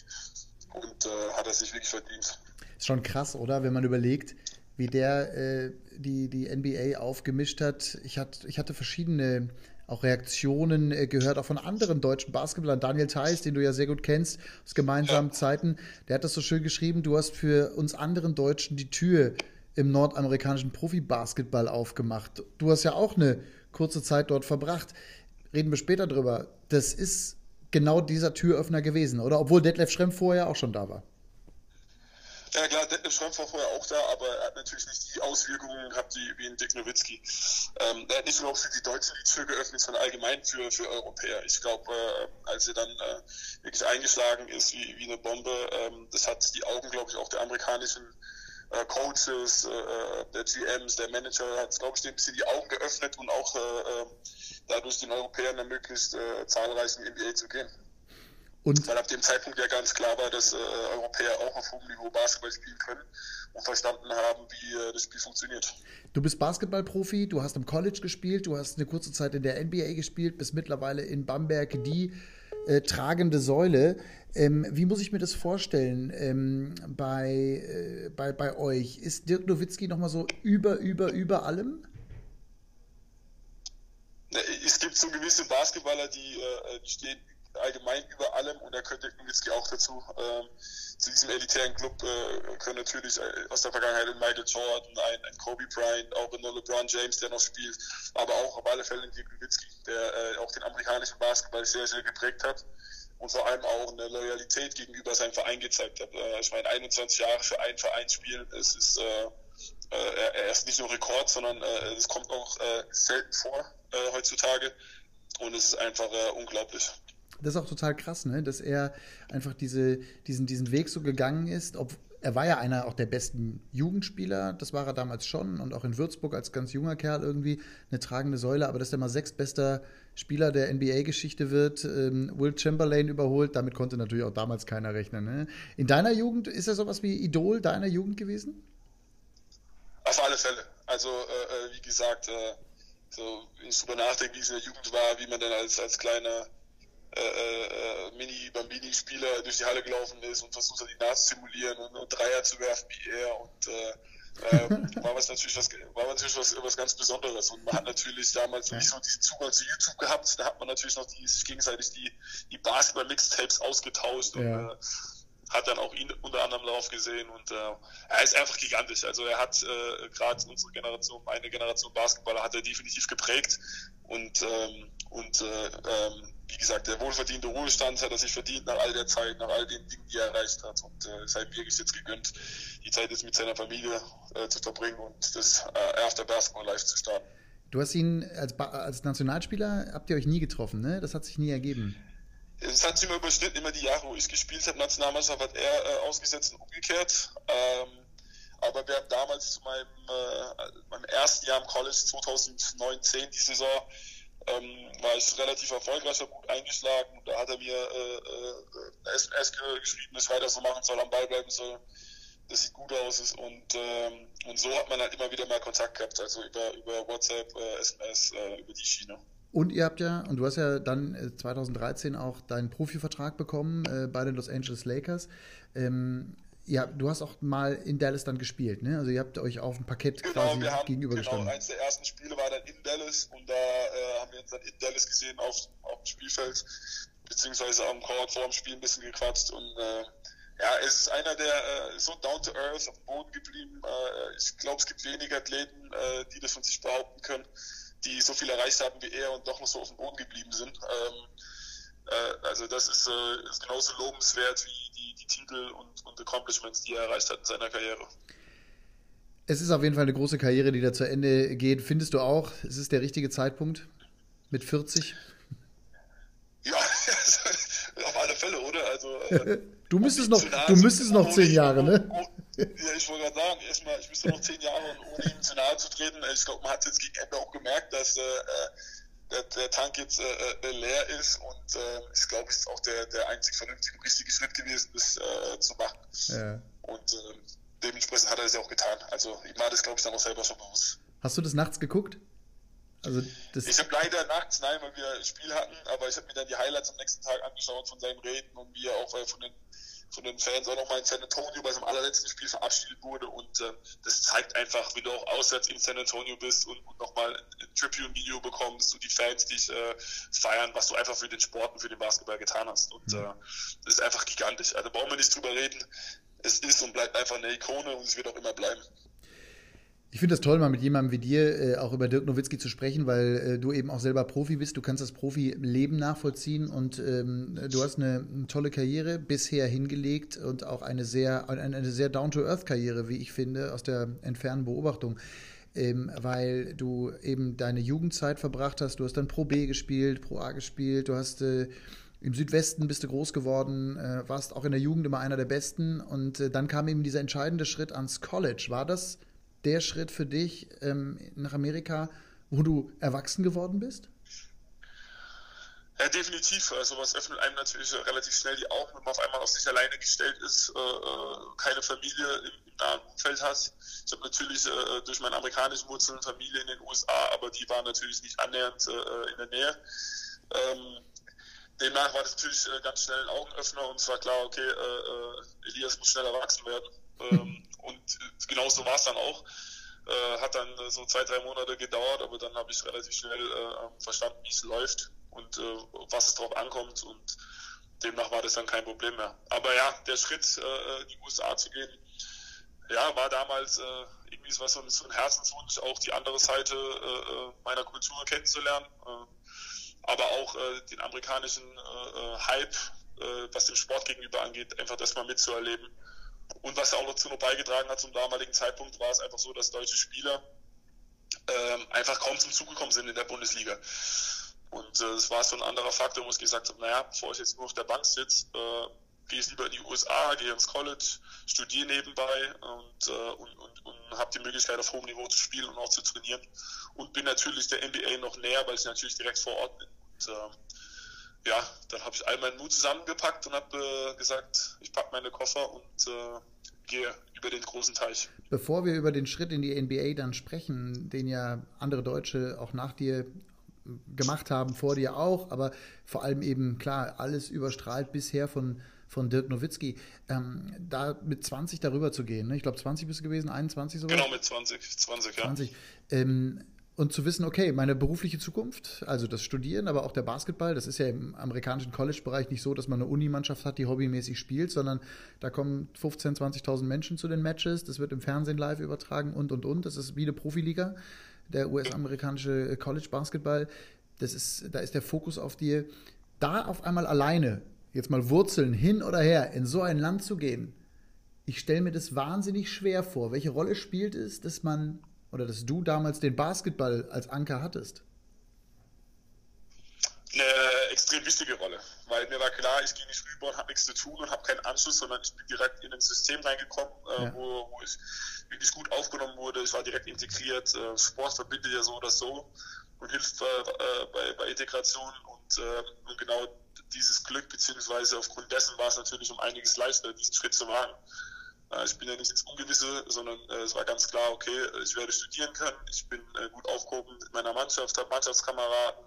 Und äh, hat er sich wirklich verdient. Ist schon krass, oder? Wenn man überlegt, wie der äh, die, die NBA aufgemischt hat. Ich, hat, ich hatte verschiedene auch Reaktionen äh, gehört, auch von anderen deutschen Basketballern. Daniel Theiss, den du ja sehr gut kennst, aus gemeinsamen ja. Zeiten, der hat das so schön geschrieben, du hast für uns anderen Deutschen die Tür im nordamerikanischen Profi-Basketball aufgemacht. Du hast ja auch eine kurze Zeit dort verbracht. Reden wir später drüber. Das ist genau dieser Türöffner gewesen, oder? Obwohl Detlef Schrempf vorher auch schon da war. Ja klar, Detlef Schrempf war vorher auch da, aber er hat natürlich nicht die Auswirkungen gehabt wie, wie in Dick Nowitzki. Ähm, er hat nicht nur für die Deutschen die Tür geöffnet, sondern allgemein für, für Europäer. Ich glaube, äh, als er dann äh, wirklich eingeschlagen ist wie, wie eine Bombe, ähm, das hat die Augen, glaube ich, auch der amerikanischen äh, Coaches, äh, der GMs, der Manager, hat, glaube ich, ein bisschen die Augen geöffnet und auch äh, äh, dadurch den Europäern ermöglicht, äh, zahlreich in die NBA zu gehen. Und Weil ab dem Zeitpunkt ja ganz klar war, dass äh, Europäer auch auf hohem Niveau Basketball spielen können und verstanden haben, wie äh, das Spiel funktioniert. Du bist Basketballprofi, du hast im College gespielt, du hast eine kurze Zeit in der NBA gespielt, bist mittlerweile in Bamberg die äh, tragende Säule. Ähm, wie muss ich mir das vorstellen ähm, bei, äh, bei, bei euch? Ist Dirk Nowitzki nochmal so über, über, über allem? Es gibt so gewisse Basketballer, die, äh, die stehen allgemein über allem und da Dirk Nowitzki auch dazu. Ähm, zu diesem elitären Club äh, können natürlich äh, aus der Vergangenheit ein Michael Jordan, ein, ein Kobe Bryant, auch ein LeBron James, der noch spielt, aber auch auf alle Fälle ein Nowitzki, der äh, auch den amerikanischen Basketball sehr, sehr geprägt hat und vor allem auch eine Loyalität gegenüber seinem Verein gezeigt hat. Äh, ich meine, 21 Jahre für einen Verein spielen, es ist äh, äh, er ist nicht nur Rekord, sondern es kommt auch selten vor heutzutage und es ist einfach unglaublich. Das ist auch total krass, ne? dass er einfach diese, diesen, diesen Weg so gegangen ist. Ob, er war ja einer auch der besten Jugendspieler, das war er damals schon und auch in Würzburg als ganz junger Kerl irgendwie eine tragende Säule, aber dass er mal sechstbester Spieler der NBA-Geschichte wird, ähm, Will Chamberlain überholt, damit konnte natürlich auch damals keiner rechnen. Ne? In deiner Jugend ist er sowas wie Idol deiner Jugend gewesen? Auf alle Fälle. Also, äh, äh wie gesagt, äh, so, wenn ich drüber nachdenke, wie es in der Jugend war, wie man dann als, als kleiner äh, äh, Mini-Bambini-Spieler durch die Halle gelaufen ist und versucht hat, die Nase zu simulieren und, und Dreier zu werfen wie er und äh, äh, war was natürlich was war natürlich was, was ganz Besonderes und man hat natürlich damals nicht so diesen Zugang zu YouTube gehabt, da hat man natürlich noch die, gegenseitig die, die Basketball-Mixtapes ausgetauscht ja. und äh, hat dann auch ihn unter anderem darauf gesehen und äh, er ist einfach gigantisch. Also er hat äh, gerade unsere Generation, meine Generation Basketballer hat er definitiv geprägt und ähm, und äh, ähm, wie gesagt, der wohlverdiente Ruhestand hat er sich verdient nach all der Zeit, nach all den Dingen, die er erreicht hat und äh, es hat wirklich jetzt gegönnt, die Zeit jetzt mit seiner Familie äh, zu verbringen und das äh, After Basketball Live zu starten. Du hast ihn als, als Nationalspieler, habt ihr euch nie getroffen, ne? Das hat sich nie ergeben es hat sich immer überschnitten, immer die Jahre, wo ich gespielt habe. Nationalmannschaft hat er äh, ausgesetzt und umgekehrt. Ähm, aber wir haben damals zu meinem, äh, meinem ersten Jahr im College 2019, die Saison, ähm, war ich relativ erfolgreich, habe gut eingeschlagen. Da hat er mir äh, äh, SMS geschrieben, dass ich weiter so machen soll, am Ball bleiben soll. Das sieht gut aus. Und, ähm, und so hat man halt immer wieder mal Kontakt gehabt, also über, über WhatsApp, äh, SMS, äh, über die Schiene. Und ihr habt ja, und du hast ja dann 2013 äh, auch deinen Profivertrag bekommen äh, bei den Los Angeles Lakers. Ähm, ja, du hast auch mal in Dallas dann gespielt, ne? Also ihr habt euch auf dem Parkett genau, quasi wir haben, gegenübergestanden. Genau, eins der ersten Spiele war dann in Dallas und da äh, haben wir uns dann in Dallas gesehen auf, auf dem Spielfeld, beziehungsweise am Court vor dem Spiel ein bisschen gequatscht und äh, ja, es ist einer, der äh, so down to earth auf dem Boden geblieben. Äh, ich glaube, es gibt wenige Athleten, äh, die das von sich behaupten können die so viel erreicht haben wie er und doch noch so auf dem Boden geblieben sind. Ähm, äh, also das ist, äh, ist, genauso lobenswert wie die, die Titel und, und Accomplishments, die er erreicht hat in seiner Karriere. Es ist auf jeden Fall eine große Karriere, die da zu Ende geht. Findest du auch, es ist der richtige Zeitpunkt mit 40? Ja, auf alle Fälle, oder? Also, äh, du müsstest noch, du müsstest noch zehn Jahre, ne? Ja, ich wollte gerade sagen, erstmal, ich müsste noch zehn Jahre und ohne ihm zu nahe zu treten. Ich glaube, man hat jetzt gegen Ende auch gemerkt, dass äh, der, der, Tank jetzt äh, äh leer ist und äh, ich glaube, es ist auch der, der einzig vernünftige und richtige Schritt gewesen, das äh, zu machen. Ja. Und äh, dementsprechend hat er es ja auch getan. Also ihm war das, glaube ich, dann auch selber schon bewusst. Hast du das nachts geguckt? Also ich habe leider nachts, nein, weil wir ein Spiel hatten, aber ich habe mir dann die Highlights am nächsten Tag angeschaut von seinem Reden und wie er auch äh, von den von den Fans auch nochmal in San Antonio bei seinem allerletzten Spiel verabschiedet wurde. Und äh, das zeigt einfach, wie du auch auswärts in San Antonio bist und, und nochmal ein Tribune-Video bekommst und die Fans dich äh, feiern, was du einfach für den Sport und für den Basketball getan hast. Und äh, das ist einfach gigantisch. Also brauchen wir nicht drüber reden. Es ist und bleibt einfach eine Ikone und es wird auch immer bleiben. Ich finde das toll, mal mit jemandem wie dir äh, auch über Dirk Nowitzki zu sprechen, weil äh, du eben auch selber Profi bist. Du kannst das Profi-Leben nachvollziehen und ähm, du hast eine, eine, tolle Karriere bisher hingelegt und auch eine sehr, eine, eine sehr down-to-earth-Karriere, wie ich finde, aus der entfernten Beobachtung. Ähm, weil du eben deine Jugendzeit verbracht hast. Du hast dann Pro B gespielt, Pro A gespielt, du hast äh, im Südwesten bist du groß geworden, äh, warst auch in der Jugend immer einer der Besten und äh, dann kam eben dieser entscheidende Schritt ans College. War das der Schritt für dich ähm, nach Amerika, wo du erwachsen geworden bist? Ja, definitiv. Also was öffnet einem natürlich relativ schnell die Augen, wenn man auf einmal auf sich alleine gestellt ist, äh, äh keine Familie im, im, nahen Umfeld hat. Ich habe natürlich äh, durch meine amerikanischen Wurzeln Familie in den USA, aber die waren natürlich nicht annähernd äh, in der Nähe. Ähm, demnach war das natürlich äh, ganz schnell ein Augenöffner und es war klar, okay, äh, Elias muss schnell erwachsen werden. Ähm, und genauso war es dann auch. Äh, hat dann so zwei, drei Monate gedauert, aber dann habe ich relativ schnell äh, verstanden, wie es läuft und äh, was es drauf ankommt. Und demnach war das dann kein Problem mehr. Aber ja, der Schritt, äh, in die USA zu gehen, ja, war damals äh, irgendwie so ein, so ein Herzenswunsch, auch die andere Seite äh, meiner Kultur kennenzulernen, äh, aber auch äh, den amerikanischen äh, Hype, äh, was dem Sport gegenüber angeht, einfach das mal mitzuerleben. Und was auch dazu noch beigetragen hat zum damaligen Zeitpunkt, war es einfach so, dass deutsche Spieler äh, einfach kaum zum Zug gekommen sind in der Bundesliga. Und äh, es war so ein anderer Faktor, wo ich gesagt habe, naja, bevor ich jetzt nur auf der Bank sitze, äh, gehe ich lieber in die USA, gehe ins College, studiere nebenbei und, äh, und, und, und habe die Möglichkeit, auf hohem Niveau zu spielen und auch zu trainieren. Und bin natürlich der NBA noch näher, weil ich natürlich direkt vor Ort bin. Und, äh, ja, dann habe ich all meinen Mut zusammengepackt und habe äh, gesagt, ich packe meine Koffer und äh, gehe über den großen Teich. Bevor wir über den Schritt in die NBA dann sprechen, den ja andere Deutsche auch nach dir gemacht haben, vor dir auch, aber vor allem eben, klar, alles überstrahlt bisher von, von Dirk Nowitzki. Ähm, da mit 20 darüber zu gehen, ne? ich glaube 20 bist du gewesen, 21 sogar? Genau, mit 20, 20, ja. 20. Ähm, und zu wissen, okay, meine berufliche Zukunft, also das Studieren, aber auch der Basketball, das ist ja im amerikanischen College-Bereich nicht so, dass man eine Unimannschaft hat, die hobbymäßig spielt, sondern da kommen 15.000, 20.000 Menschen zu den Matches, das wird im Fernsehen live übertragen und, und, und. Das ist wie eine Profiliga der US-amerikanische College Basketball. Das ist, da ist der Fokus auf dir. Da auf einmal alleine, jetzt mal Wurzeln hin oder her, in so ein Land zu gehen, ich stelle mir das wahnsinnig schwer vor. Welche Rolle spielt es, dass man oder dass du damals den Basketball als Anker hattest? Eine extrem wichtige Rolle, weil mir war klar, ich gehe nicht rüber und habe nichts zu tun und habe keinen Anschluss, sondern ich bin direkt in ein System reingekommen, äh, ja. wo, wo ich wirklich gut aufgenommen wurde. Ich war direkt integriert. Äh, Sport verbindet ja so oder so und hilft äh, bei, bei Integration. Und, äh, und genau dieses Glück, beziehungsweise aufgrund dessen war es natürlich um einiges leichter, diesen Schritt zu wagen. Äh, ich bin ja nicht ins Ungewisse, sondern äh, es war ganz klar, okay, ich werde studieren können, ich bin äh, gut aufgehoben mit meiner Mannschaft, habe Mannschaftskameraden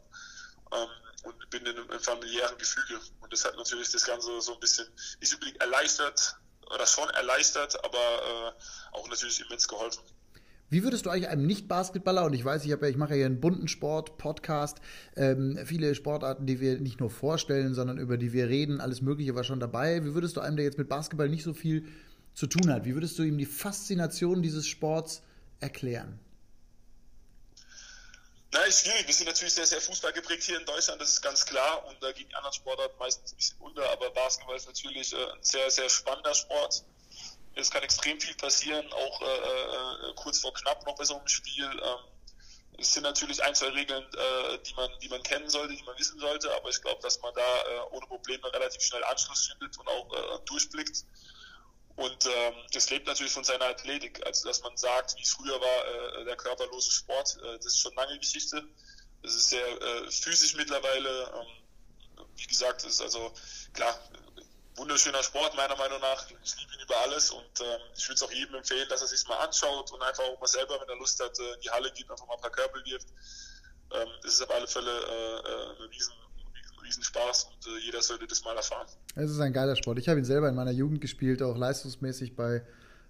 ähm, und bin in einem familiären Gefüge. Und das hat natürlich das Ganze so ein bisschen nicht unbedingt erleichtert, oder schon erleichtert, aber äh, auch natürlich immens geholfen. Wie würdest du eigentlich einem Nicht-Basketballer, und ich weiß, ich, ja, ich mache ja hier einen bunten Sport-Podcast, ähm, viele Sportarten, die wir nicht nur vorstellen, sondern über die wir reden, alles Mögliche war schon dabei. Wie würdest du einem, der jetzt mit Basketball nicht so viel zu tun hat, wie würdest du ihm die Faszination dieses Sports erklären? Na, ist schwierig. Wir sind natürlich sehr, sehr Fußball geprägt hier in Deutschland, das ist ganz klar. Und da gehen die anderen Sportarten meistens ein bisschen unter. Aber Basketball ist natürlich äh, ein sehr, sehr spannender Sport. Es kann extrem viel passieren, auch äh, äh, kurz vor knapp noch bei so einem Spiel. Ähm, es sind natürlich ein, zwei Regeln, äh, die, man, die man kennen sollte, die man wissen sollte. Aber ich glaube, dass man da äh, ohne Probleme relativ schnell Anschluss findet und auch äh, durchblickt. Und ähm, das lebt natürlich von seiner Athletik. Also dass man sagt, wie früher war äh, der körperlose Sport, äh, das ist schon lange Geschichte. Das ist sehr äh, physisch mittlerweile. Ähm, wie gesagt, ist also klar, wunderschöner Sport meiner Meinung nach. Ich liebe ihn über alles und ähm, ich würde es auch jedem empfehlen, dass er sich mal anschaut und einfach auch mal selber, wenn er Lust hat, äh, in die Halle geht, einfach mal ein paar Körper wirft. Ähm, das ist auf alle Fälle äh, äh eine riesen Riesenspaß und äh, jeder sollte das mal erfahren. Es ist ein geiler Sport. Ich habe ihn selber in meiner Jugend gespielt, auch leistungsmäßig bei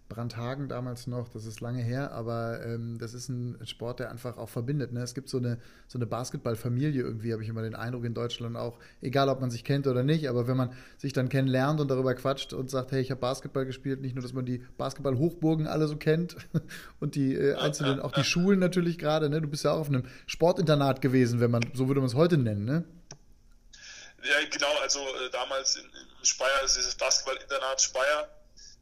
Brandhagen damals noch, das ist lange her, aber ähm, das ist ein Sport, der einfach auch verbindet. Ne? Es gibt so eine, so eine Basketballfamilie irgendwie, habe ich immer den Eindruck in Deutschland auch, egal ob man sich kennt oder nicht, aber wenn man sich dann kennenlernt und darüber quatscht und sagt, hey, ich habe Basketball gespielt, nicht nur, dass man die Basketball-Hochburgen alle so kennt und die äh, einzelnen, auch die Schulen natürlich gerade, ne? du bist ja auch auf einem Sportinternat gewesen, wenn man, so würde man es heute nennen, ne? Ja, genau, also äh, damals in, in Speyer, ist dieses Basketball-Internat Speyer.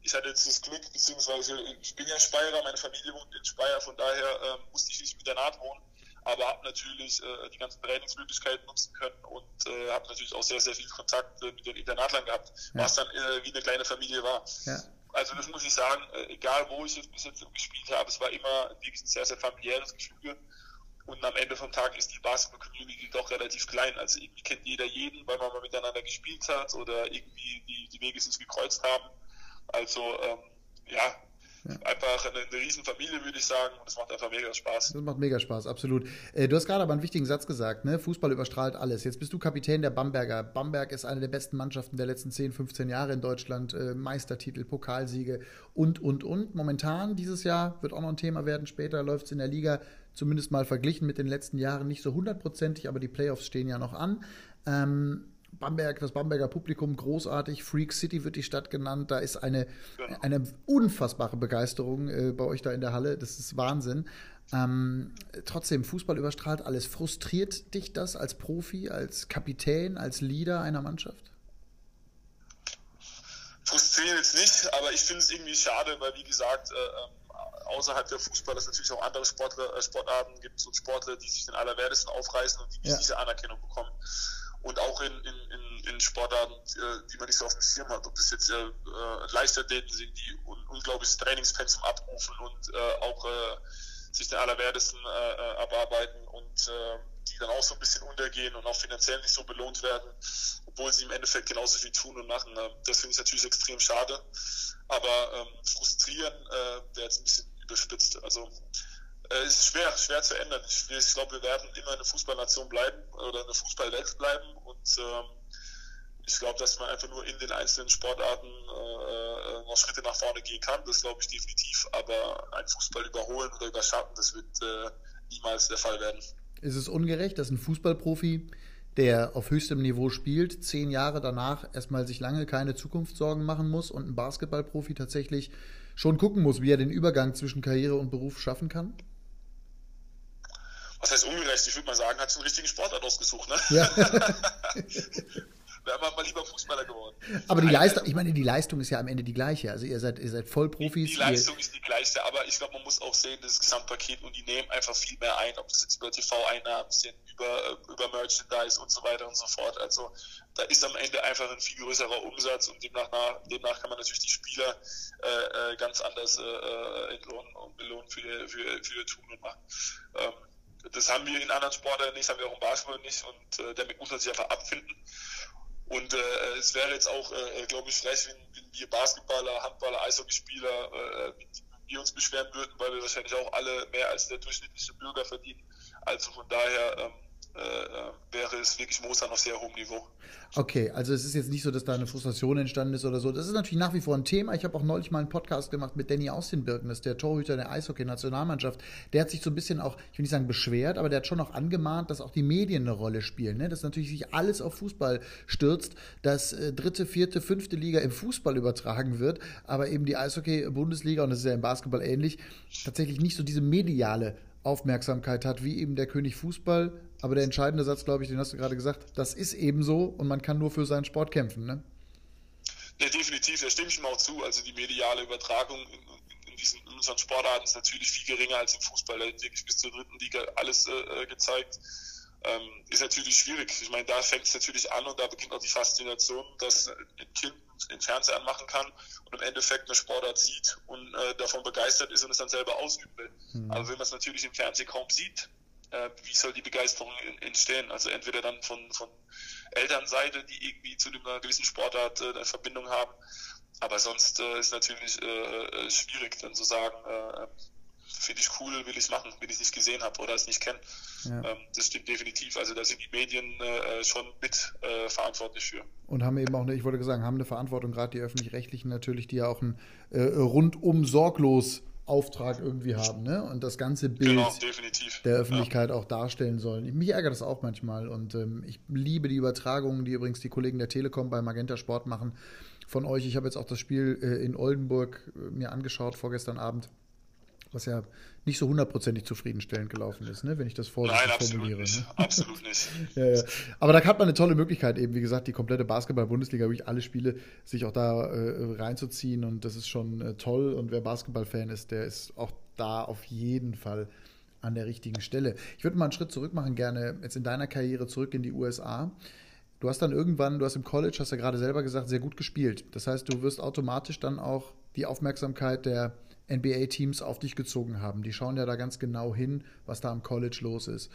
Ich hatte jetzt das Glück, beziehungsweise ich bin ja Speyerer, meine Familie wohnt in Speyer, von daher äh, musste ich nicht im Internat wohnen, aber habe natürlich äh, die ganzen Trainingsmöglichkeiten nutzen können und äh, habe natürlich auch sehr, sehr viel Kontakt äh, mit den Internatlern gehabt, ja. was dann äh, wie eine kleine Familie war. Ja. Also das muss ich sagen, äh, egal wo ich jetzt bis jetzt gespielt habe, es war immer wirklich ein sehr, sehr familiäres Gefüge. Und am Ende vom Tag ist die Basketball-Community doch relativ klein. Also irgendwie kennt jeder jeden, weil man mal miteinander gespielt hat oder irgendwie die, die Wege sich gekreuzt haben. Also ähm, ja, ja. Einfach eine, eine Riesenfamilie, würde ich sagen. Und es macht einfach mega Spaß. Das macht mega Spaß, absolut. Äh, du hast gerade aber einen wichtigen Satz gesagt, ne? Fußball überstrahlt alles. Jetzt bist du Kapitän der Bamberger. Bamberg ist eine der besten Mannschaften der letzten 10, 15 Jahre in Deutschland. Äh, Meistertitel, Pokalsiege und, und, und. Momentan, dieses Jahr, wird auch noch ein Thema werden. Später läuft es in der Liga zumindest mal verglichen mit den letzten Jahren nicht so hundertprozentig, aber die Playoffs stehen ja noch an. Ähm, Bamberg, das Bamberger Publikum großartig. Freak City wird die Stadt genannt. Da ist eine, genau. eine unfassbare Begeisterung äh, bei euch da in der Halle. Das ist Wahnsinn. Ähm, trotzdem, Fußball überstrahlt alles. Frustriert dich das als Profi, als Kapitän, als Leader einer Mannschaft? Frustriert jetzt nicht, aber ich finde es irgendwie schade, weil wie gesagt, äh, ähm, außerhalb der Fußball es natürlich auch andere Sportler, äh, Sportarten gibt und Sportler, die sich den Allerwertesten aufreißen und die nicht ja. diese Anerkennung bekommen. Und auch in, in, in, in Sportarten, äh, die man nicht so auf dem Schirm hat, ob das jetzt äh, Leichtathleten sind, die un unglaubliches Trainingspensum abrufen und äh, auch äh, sich den Allerwertesten äh, äh, abarbeiten und äh, die dann auch so ein bisschen untergehen und auch finanziell nicht so belohnt werden, obwohl sie im Endeffekt genauso viel tun und machen. Äh, das finde ich natürlich extrem schade. Aber ähm, frustrieren äh, wäre jetzt ein bisschen überspitzt. Also äh, ist schwer, schwer zu ändern. Ich, ich glaube, wir werden immer eine Fußballnation bleiben oder eine Fußballwelt bleiben und ähm, ich glaube, dass man einfach nur in den einzelnen Sportarten äh, noch Schritte nach vorne gehen kann. Das glaube ich definitiv. Aber ein Fußball überholen oder überschatten, das wird äh, niemals der Fall werden. Ist es ungerecht, dass ein Fußballprofi, der auf höchstem Niveau spielt, zehn Jahre danach erstmal sich lange keine Zukunftssorgen machen muss und ein Basketballprofi tatsächlich schon gucken muss, wie er den Übergang zwischen Karriere und Beruf schaffen kann? Was heißt ungerecht? Ich würde mal sagen, hat sich einen richtigen Sportart ausgesucht, ne? Ja. wäre man mal lieber Fußballer geworden. Aber die Leistung, ich meine, die Leistung ist ja am Ende die gleiche. Also ihr seid, ihr seid Vollprofis. Die, die Leistung ist die gleiche, aber ich glaube, man muss auch sehen, das Gesamtpaket und die nehmen einfach viel mehr ein, ob das jetzt über TV-Einnahmen sind, über, äh, über Merchandise und so weiter und so fort. Also da ist am Ende einfach ein viel größerer Umsatz und demnach, demnach kann man natürlich die Spieler äh, äh ganz anders äh, entlohnen und belohnen für, für, für ihr Tun und Machen. Ähm, das haben wir in anderen Sportarten nicht, das haben wir auch im Basketball nicht und äh, damit muss man sich einfach abfinden. Und äh, es wäre jetzt auch, äh, glaube ich, frech, wenn, wenn wir Basketballer, Handballer, Eishockeyspieler, äh, wir uns beschweren würden, weil wir wahrscheinlich auch alle mehr als der durchschnittliche Bürger verdienen. Also von daher ähm, äh, äh, wäre es wirklich Mozart auf sehr hohem Niveau. Okay, also es ist jetzt nicht so, dass da eine Frustration entstanden ist oder so. Das ist natürlich nach wie vor ein Thema. Ich habe auch neulich mal einen Podcast gemacht mit Danny Austinbirken, das ist der Torhüter der Eishockey-Nationalmannschaft. Der hat sich so ein bisschen auch, ich will nicht sagen beschwert, aber der hat schon auch angemahnt, dass auch die Medien eine Rolle spielen. Ne? Dass natürlich sich alles auf Fußball stürzt, dass äh, dritte, vierte, fünfte Liga im Fußball übertragen wird, aber eben die Eishockey-Bundesliga, und das ist ja im Basketball ähnlich, tatsächlich nicht so diese mediale Aufmerksamkeit hat, wie eben der König Fußball. Aber der entscheidende Satz, glaube ich, den hast du gerade gesagt, das ist eben so und man kann nur für seinen Sport kämpfen, ne? Ja, definitiv, da stimme ich ihm auch zu. Also die mediale Übertragung in, in diesen in unseren Sportarten ist natürlich viel geringer als im Fußball. Da wird wirklich bis zur dritten Liga alles äh, äh, gezeigt. Ähm, ist natürlich schwierig. Ich meine, da fängt es natürlich an und da beginnt auch die Faszination, dass ein Kind den Fernseher anmachen kann und im Endeffekt eine Sportart sieht und äh, davon begeistert ist und es dann selber ausüben will. Mhm. Aber wenn man es natürlich im Fernsehen kaum sieht, äh, wie soll die Begeisterung entstehen? Also entweder dann von, von Elternseite, die irgendwie zu einer gewissen Sportart äh, eine Verbindung haben, aber sonst äh, ist natürlich äh, äh, schwierig, dann zu sagen, äh, finde ich cool, will ich es machen, wenn ich es nicht gesehen habe oder es nicht kenne. Ja. Ähm, das stimmt definitiv. Also da sind die Medien äh, schon mit äh, verantwortlich für. Und haben eben auch, eine, ich wollte sagen, haben eine Verantwortung, gerade die öffentlich-rechtlichen natürlich, die ja auch ein äh, rundum sorglos Auftrag irgendwie haben, ne? Und das ganze Bild genau, der Öffentlichkeit ja. auch darstellen sollen. Mich ärgert das auch manchmal und ähm, ich liebe die Übertragungen, die übrigens die Kollegen der Telekom bei Magenta Sport machen von euch. Ich habe jetzt auch das Spiel äh, in Oldenburg äh, mir angeschaut vorgestern Abend was ja nicht so hundertprozentig zufriedenstellend gelaufen ist, ne? wenn ich das vorsichtig Nein, formuliere. Nicht. Ne? Absolut nicht. ja, ja. Aber da hat man eine tolle Möglichkeit, eben wie gesagt, die komplette Basketball-Bundesliga, wirklich alle Spiele sich auch da äh, reinzuziehen und das ist schon äh, toll und wer Basketball-Fan ist, der ist auch da auf jeden Fall an der richtigen Stelle. Ich würde mal einen Schritt zurück machen, gerne jetzt in deiner Karriere zurück in die USA. Du hast dann irgendwann, du hast im College, hast ja gerade selber gesagt, sehr gut gespielt. Das heißt, du wirst automatisch dann auch die Aufmerksamkeit der NBA-Teams auf dich gezogen haben. Die schauen ja da ganz genau hin, was da am College los ist.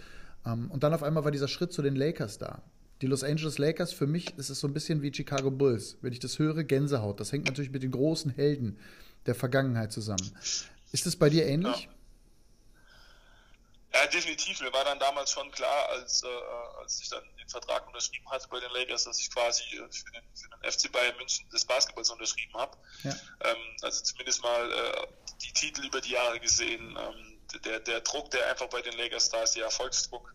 Ähm, und dann auf einmal war dieser Schritt zu den Lakers da. Die Los Angeles Lakers, für mich ist es so ein bisschen wie Chicago Bulls. Wenn ich das höre, Gänsehaut. Das hängt natürlich mit den großen Helden der Vergangenheit zusammen. Ist es bei dir ähnlich? Ja. Ja, definitiv. Mir war dann damals schon klar, als, äh, als ich dann den Vertrag unterschrieben hatte bei den Lakers, dass ich quasi äh, für, den, für den FC Bayern München des Basketballs unterschrieben habe. Ja. Ähm, also zumindest mal äh, die Titel über die Jahre gesehen, ähm, der, der Druck, der einfach bei den Lakers da ist, der Erfolgsdruck,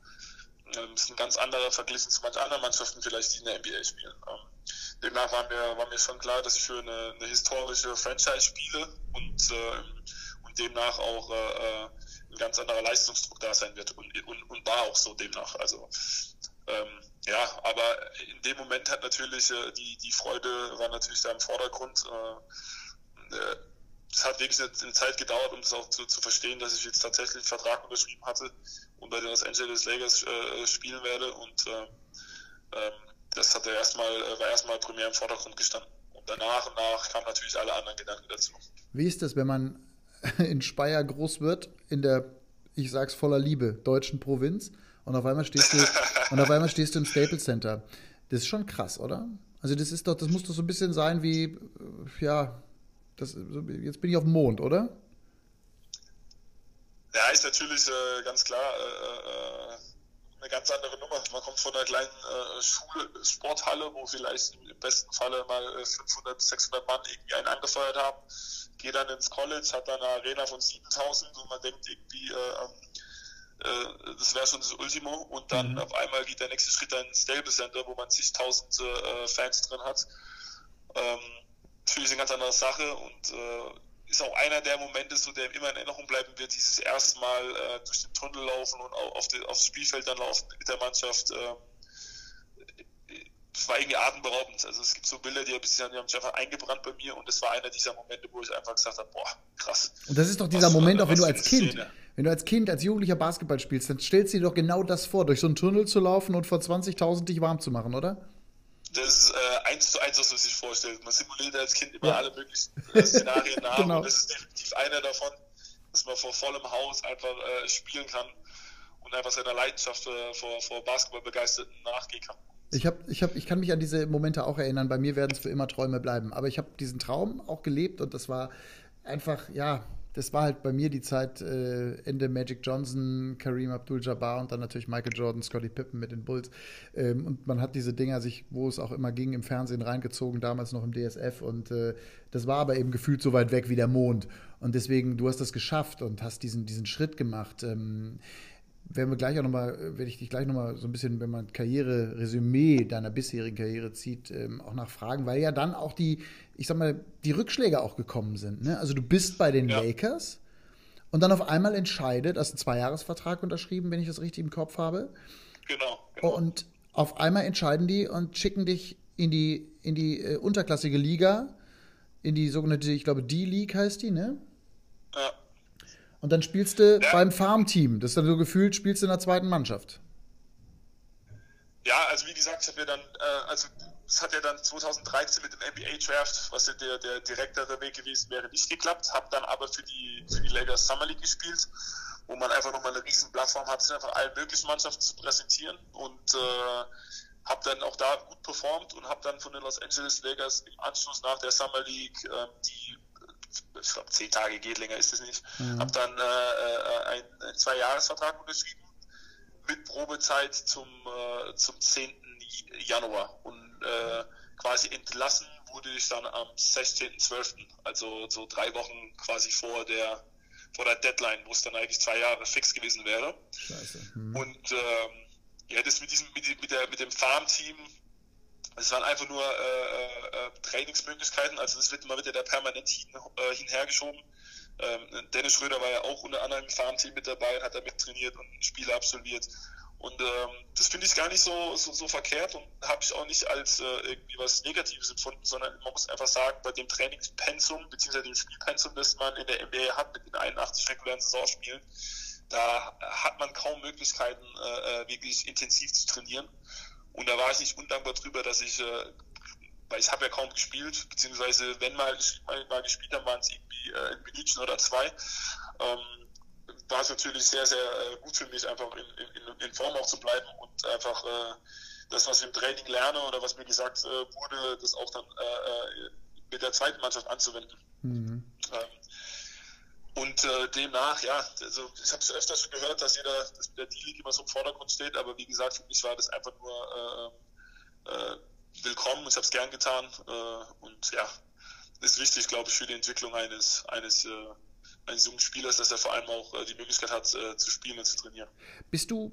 Ähm, ist ein ganz anderer verglichen zu manchen anderen Mannschaften vielleicht, die in der NBA spielen. Ähm, demnach war mir, war mir schon klar, dass ich für eine, eine historische Franchise spiele und, äh, und demnach auch äh, äh, ein ganz anderer Leistungsdruck da sein wird und, und, und war auch so demnach. Also ähm, ja, aber in dem Moment hat natürlich äh, die, die Freude war natürlich da im Vordergrund. Äh, äh, es hat wirklich eine, Zeit gedauert, um das auch zu, zu, verstehen, dass ich jetzt tatsächlich einen Vertrag unterschrieben hatte und bei den Los Angeles Lakers äh, spielen werde. Und äh, ähm, das hat erstmal, äh, war erstmal primär im Vordergrund gestanden. Und danach und nach kamen natürlich alle anderen Gedanken dazu. Wie ist das, wenn man in Speyer groß wird, in der, ich sag's voller Liebe, deutschen Provinz? und auf einmal stehst du, und auf einmal stehst du im Staples Center. Das ist schon krass, oder? Also das ist doch, das muss doch so ein bisschen sein wie, ja, das, jetzt bin ich auf dem Mond, oder? Ja, ist natürlich äh, ganz klar äh, äh, eine ganz andere Nummer. Man kommt von einer kleinen äh, Schule, Sporthalle, wo vielleicht im besten Falle mal 500, äh, 600 Mann irgendwie einen angefeuert haben, geht dann ins College, hat dann eine Arena von 7000 und man denkt irgendwie, äh, äh, das wäre schon das Ultimo. Und dann mhm. auf einmal geht der nächste Schritt dann ins Stable Center, wo man zigtausend äh, Fans drin hat. Ähm, natürlich eine ganz andere Sache und äh, ist auch einer der Momente, so der immer in Erinnerung bleiben wird, dieses erste Mal äh, durch den Tunnel laufen und auf die, aufs Spielfeld dann laufen mit der Mannschaft. Äh, das war irgendwie atemberaubend. Also es gibt so Bilder, die, haben sich einfach eingebrannt bei mir und das war einer dieser Momente, wo ich einfach gesagt habe, boah, krass. Und das ist doch dieser was, Moment, auch wenn du als Kind, Szene. wenn du als Kind, als Jugendlicher Basketball spielst, dann stellst du dir doch genau das vor, durch so einen Tunnel zu laufen und vor 20.000 dich warm zu machen, oder? Das ist äh, eins zu eins, was man sich vorstellt. Man simuliert als Kind immer ja. alle möglichen äh, Szenarien nach genau. und das ist definitiv einer davon, dass man vor vollem Haus einfach äh, spielen kann und einfach seiner Leidenschaft äh, vor, vor Basketballbegeisterten nachgehen kann. Ich, hab, ich, hab, ich kann mich an diese Momente auch erinnern. Bei mir werden es für immer Träume bleiben. Aber ich habe diesen Traum auch gelebt und das war einfach, ja, das war halt bei mir die Zeit äh, Ende Magic Johnson, Kareem Abdul-Jabbar und dann natürlich Michael Jordan, Scottie Pippen mit den Bulls. Ähm, und man hat diese Dinger sich, wo es auch immer ging, im Fernsehen reingezogen, damals noch im DSF. Und äh, das war aber eben gefühlt so weit weg wie der Mond. Und deswegen, du hast das geschafft und hast diesen, diesen Schritt gemacht. Ähm, werden wir gleich auch nochmal, werde ich dich gleich nochmal so ein bisschen, wenn man Karriere, Resümee deiner bisherigen Karriere zieht, ähm, auch nachfragen, weil ja dann auch die, ich sag mal, die Rückschläge auch gekommen sind. Ne? Also du bist bei den ja. Lakers und dann auf einmal entscheidet, hast einen Zweijahresvertrag unterschrieben, wenn ich das richtig im Kopf habe. Genau. genau. Und auf einmal entscheiden die und schicken dich in die, in die äh, unterklassige Liga, in die sogenannte, ich glaube, D-League heißt die, ne? Ja. Und dann spielst du ja. beim Farmteam. Das ist dann so gefühlt, spielst du in der zweiten Mannschaft. Ja, also wie gesagt, ich habe ja dann, äh, also es hat ja dann 2013 mit dem NBA Draft, was ja der, der direktere Weg gewesen wäre, nicht geklappt. Habe dann aber für die, für die Lakers Summer League gespielt, wo man einfach nochmal eine riesen Plattform hat, sich einfach allen möglichen Mannschaften zu präsentieren und äh, habe dann auch da gut performt und habe dann von den Los Angeles Lakers im Anschluss nach der Summer League äh, die ich glaube, zehn Tage geht, länger ist es nicht. Mhm. Habe dann äh, äh einen, einen Zwei-Jahres-Vertrag unterschrieben mit Probezeit zum, äh, zum 10. Januar. Und äh, quasi entlassen wurde ich dann am 16.12., also so drei Wochen quasi vor der vor der Deadline, wo es dann eigentlich zwei Jahre fix gewesen wäre. Scheiße. Mhm. Und ähm, ja, das mit diesem, mit, mit, der, mit dem Farmteam, es waren einfach nur äh, äh, Trainingsmöglichkeiten, also es wird immer wieder der permanent hin, äh, hinhergeschoben. Ähm, Dennis Schröder war ja auch unter anderem im Farmteam mit dabei, hat da mit trainiert und Spiele absolviert. Und ähm, das finde ich gar nicht so, so, so verkehrt und habe ich auch nicht als äh, irgendwie was Negatives empfunden, sondern man muss einfach sagen, bei dem Trainingspensum bzw. dem Spielpensum, das man in der NBA hat mit den 81 regulären Saisonspielen, da hat man kaum Möglichkeiten, äh, äh wirklich intensiv zu trainieren. Und da war ich nicht undankbar drüber, dass ich, äh, weil ich habe ja kaum gespielt, beziehungsweise wenn mal, mal, mal gespielt haben, waren es irgendwie äh, ein Minütchen oder zwei. Ähm, war es natürlich sehr, sehr äh, gut für mich, einfach in, in, in Form auch zu bleiben und einfach äh, das, was ich im Training lerne oder was mir gesagt äh, wurde, das auch dann äh, äh mit der zweiten Mannschaft anzuwenden. Mhm. Ähm, und äh, demnach, ja, also ich habe es öfter schon gehört, dass jeder, dass der D-League immer so im Vordergrund steht, aber wie gesagt, für mich war das einfach nur äh, äh, willkommen, ich habe es gern getan äh, und ja, ist wichtig, glaube ich, für die Entwicklung eines, eines äh, eines jungen Spielers, dass er vor allem auch äh, die Möglichkeit hat, äh, zu spielen und zu trainieren. Bist du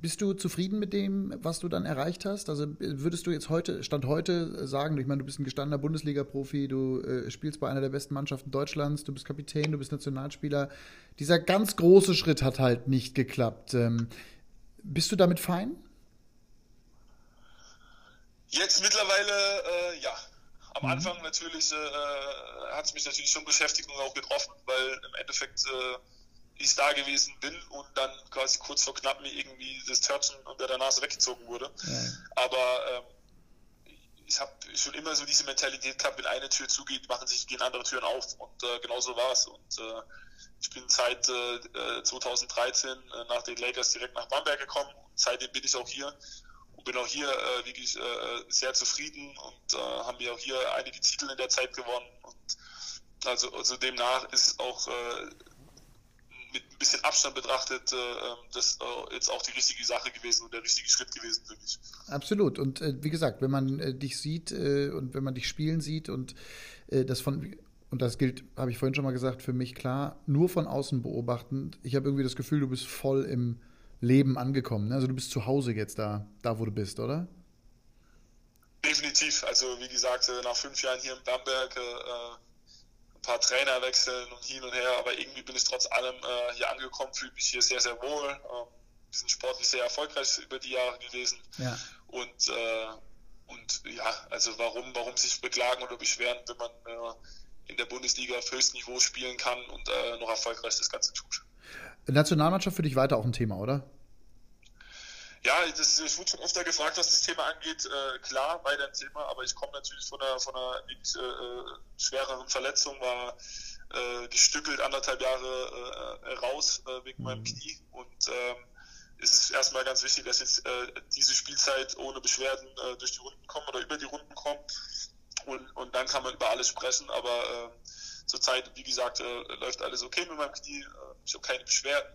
Bist du zufrieden mit dem, was du dann erreicht hast? Also würdest du jetzt heute, Stand heute sagen, ich meine, du bist ein gestandener Bundesliga-Profi, du äh, spielst bei einer der besten Mannschaften Deutschlands, du bist Kapitän, du bist Nationalspieler. Dieser ganz große Schritt hat halt nicht geklappt. Ähm, bist du damit fein? Jetzt mittlerweile äh, ja. Am mhm. Anfang natürlich äh, hat es mich natürlich schon beschäftigt und auch getroffen, weil im Endeffekt äh, ich da gewesen bin und dann quasi kurz vor knapp mir irgendwie das Törtchen unter der Nase weggezogen wurde. Ja. Aber ähm, ich habe schon immer so diese Mentalität gehabt, wenn eine Tür zugeht, machen sich gehen andere Türen auf und äh, genau so war es. Und äh, ich bin seit äh, 2013 äh, nach den Lakers direkt nach Bamberg gekommen. Und seitdem bin ich auch hier und bin auch hier äh, wirklich äh, sehr zufrieden und äh, haben wir auch hier einige Titel in der Zeit gewonnen. Und also, also demnach ist auch äh, mit ein bisschen Abstand betrachtet, äh, ähm, das äh, jetzt auch die richtige Sache gewesen und der richtige Schritt gewesen für mich. Absolut. Und äh, wie gesagt, wenn man dich sieht äh, und wenn man dich spielen sieht und das von und das gilt, habe ich vorhin schon mal gesagt, für mich klar, nur von außen beobachtend. Ich habe irgendwie das Gefühl, du bist voll im Leben angekommen. Ne? Also du bist zu Hause jetzt da, da wo du bist, oder? Definitiv. Also wie gesagt, nach fünf Jahren hier in Bamberg äh, paar Trainer wechseln und hin und her, aber irgendwie bin ich trotz allem äh, hier angekommen, fühle mich hier sehr, sehr wohl. Ähm, wir sind sportlich sehr erfolgreich über die Jahre gewesen. Ja. Und, äh, und ja, also warum, warum sich beklagen oder beschweren, wenn man äh, in der Bundesliga auf höchstem Niveau spielen kann und äh, noch erfolgreich das Ganze tut. Nationalmannschaft für dich weiter auch ein Thema, oder? Ja, das, ich wurde schon öfter gefragt, was das Thema angeht. Äh, klar, weiter ein Thema, aber ich komme natürlich von einer, von einer äh, schwereren Verletzung, war äh, gestückelt anderthalb Jahre äh, raus äh, wegen mhm. meinem Knie. Und ähm, es ist erstmal ganz wichtig, dass jetzt äh, diese Spielzeit ohne Beschwerden äh, durch die Runden kommt oder über die Runden kommt. Und, und dann kann man über alles sprechen, aber äh, zurzeit, wie gesagt, äh, läuft alles okay mit meinem Knie, äh, ich habe keine Beschwerden.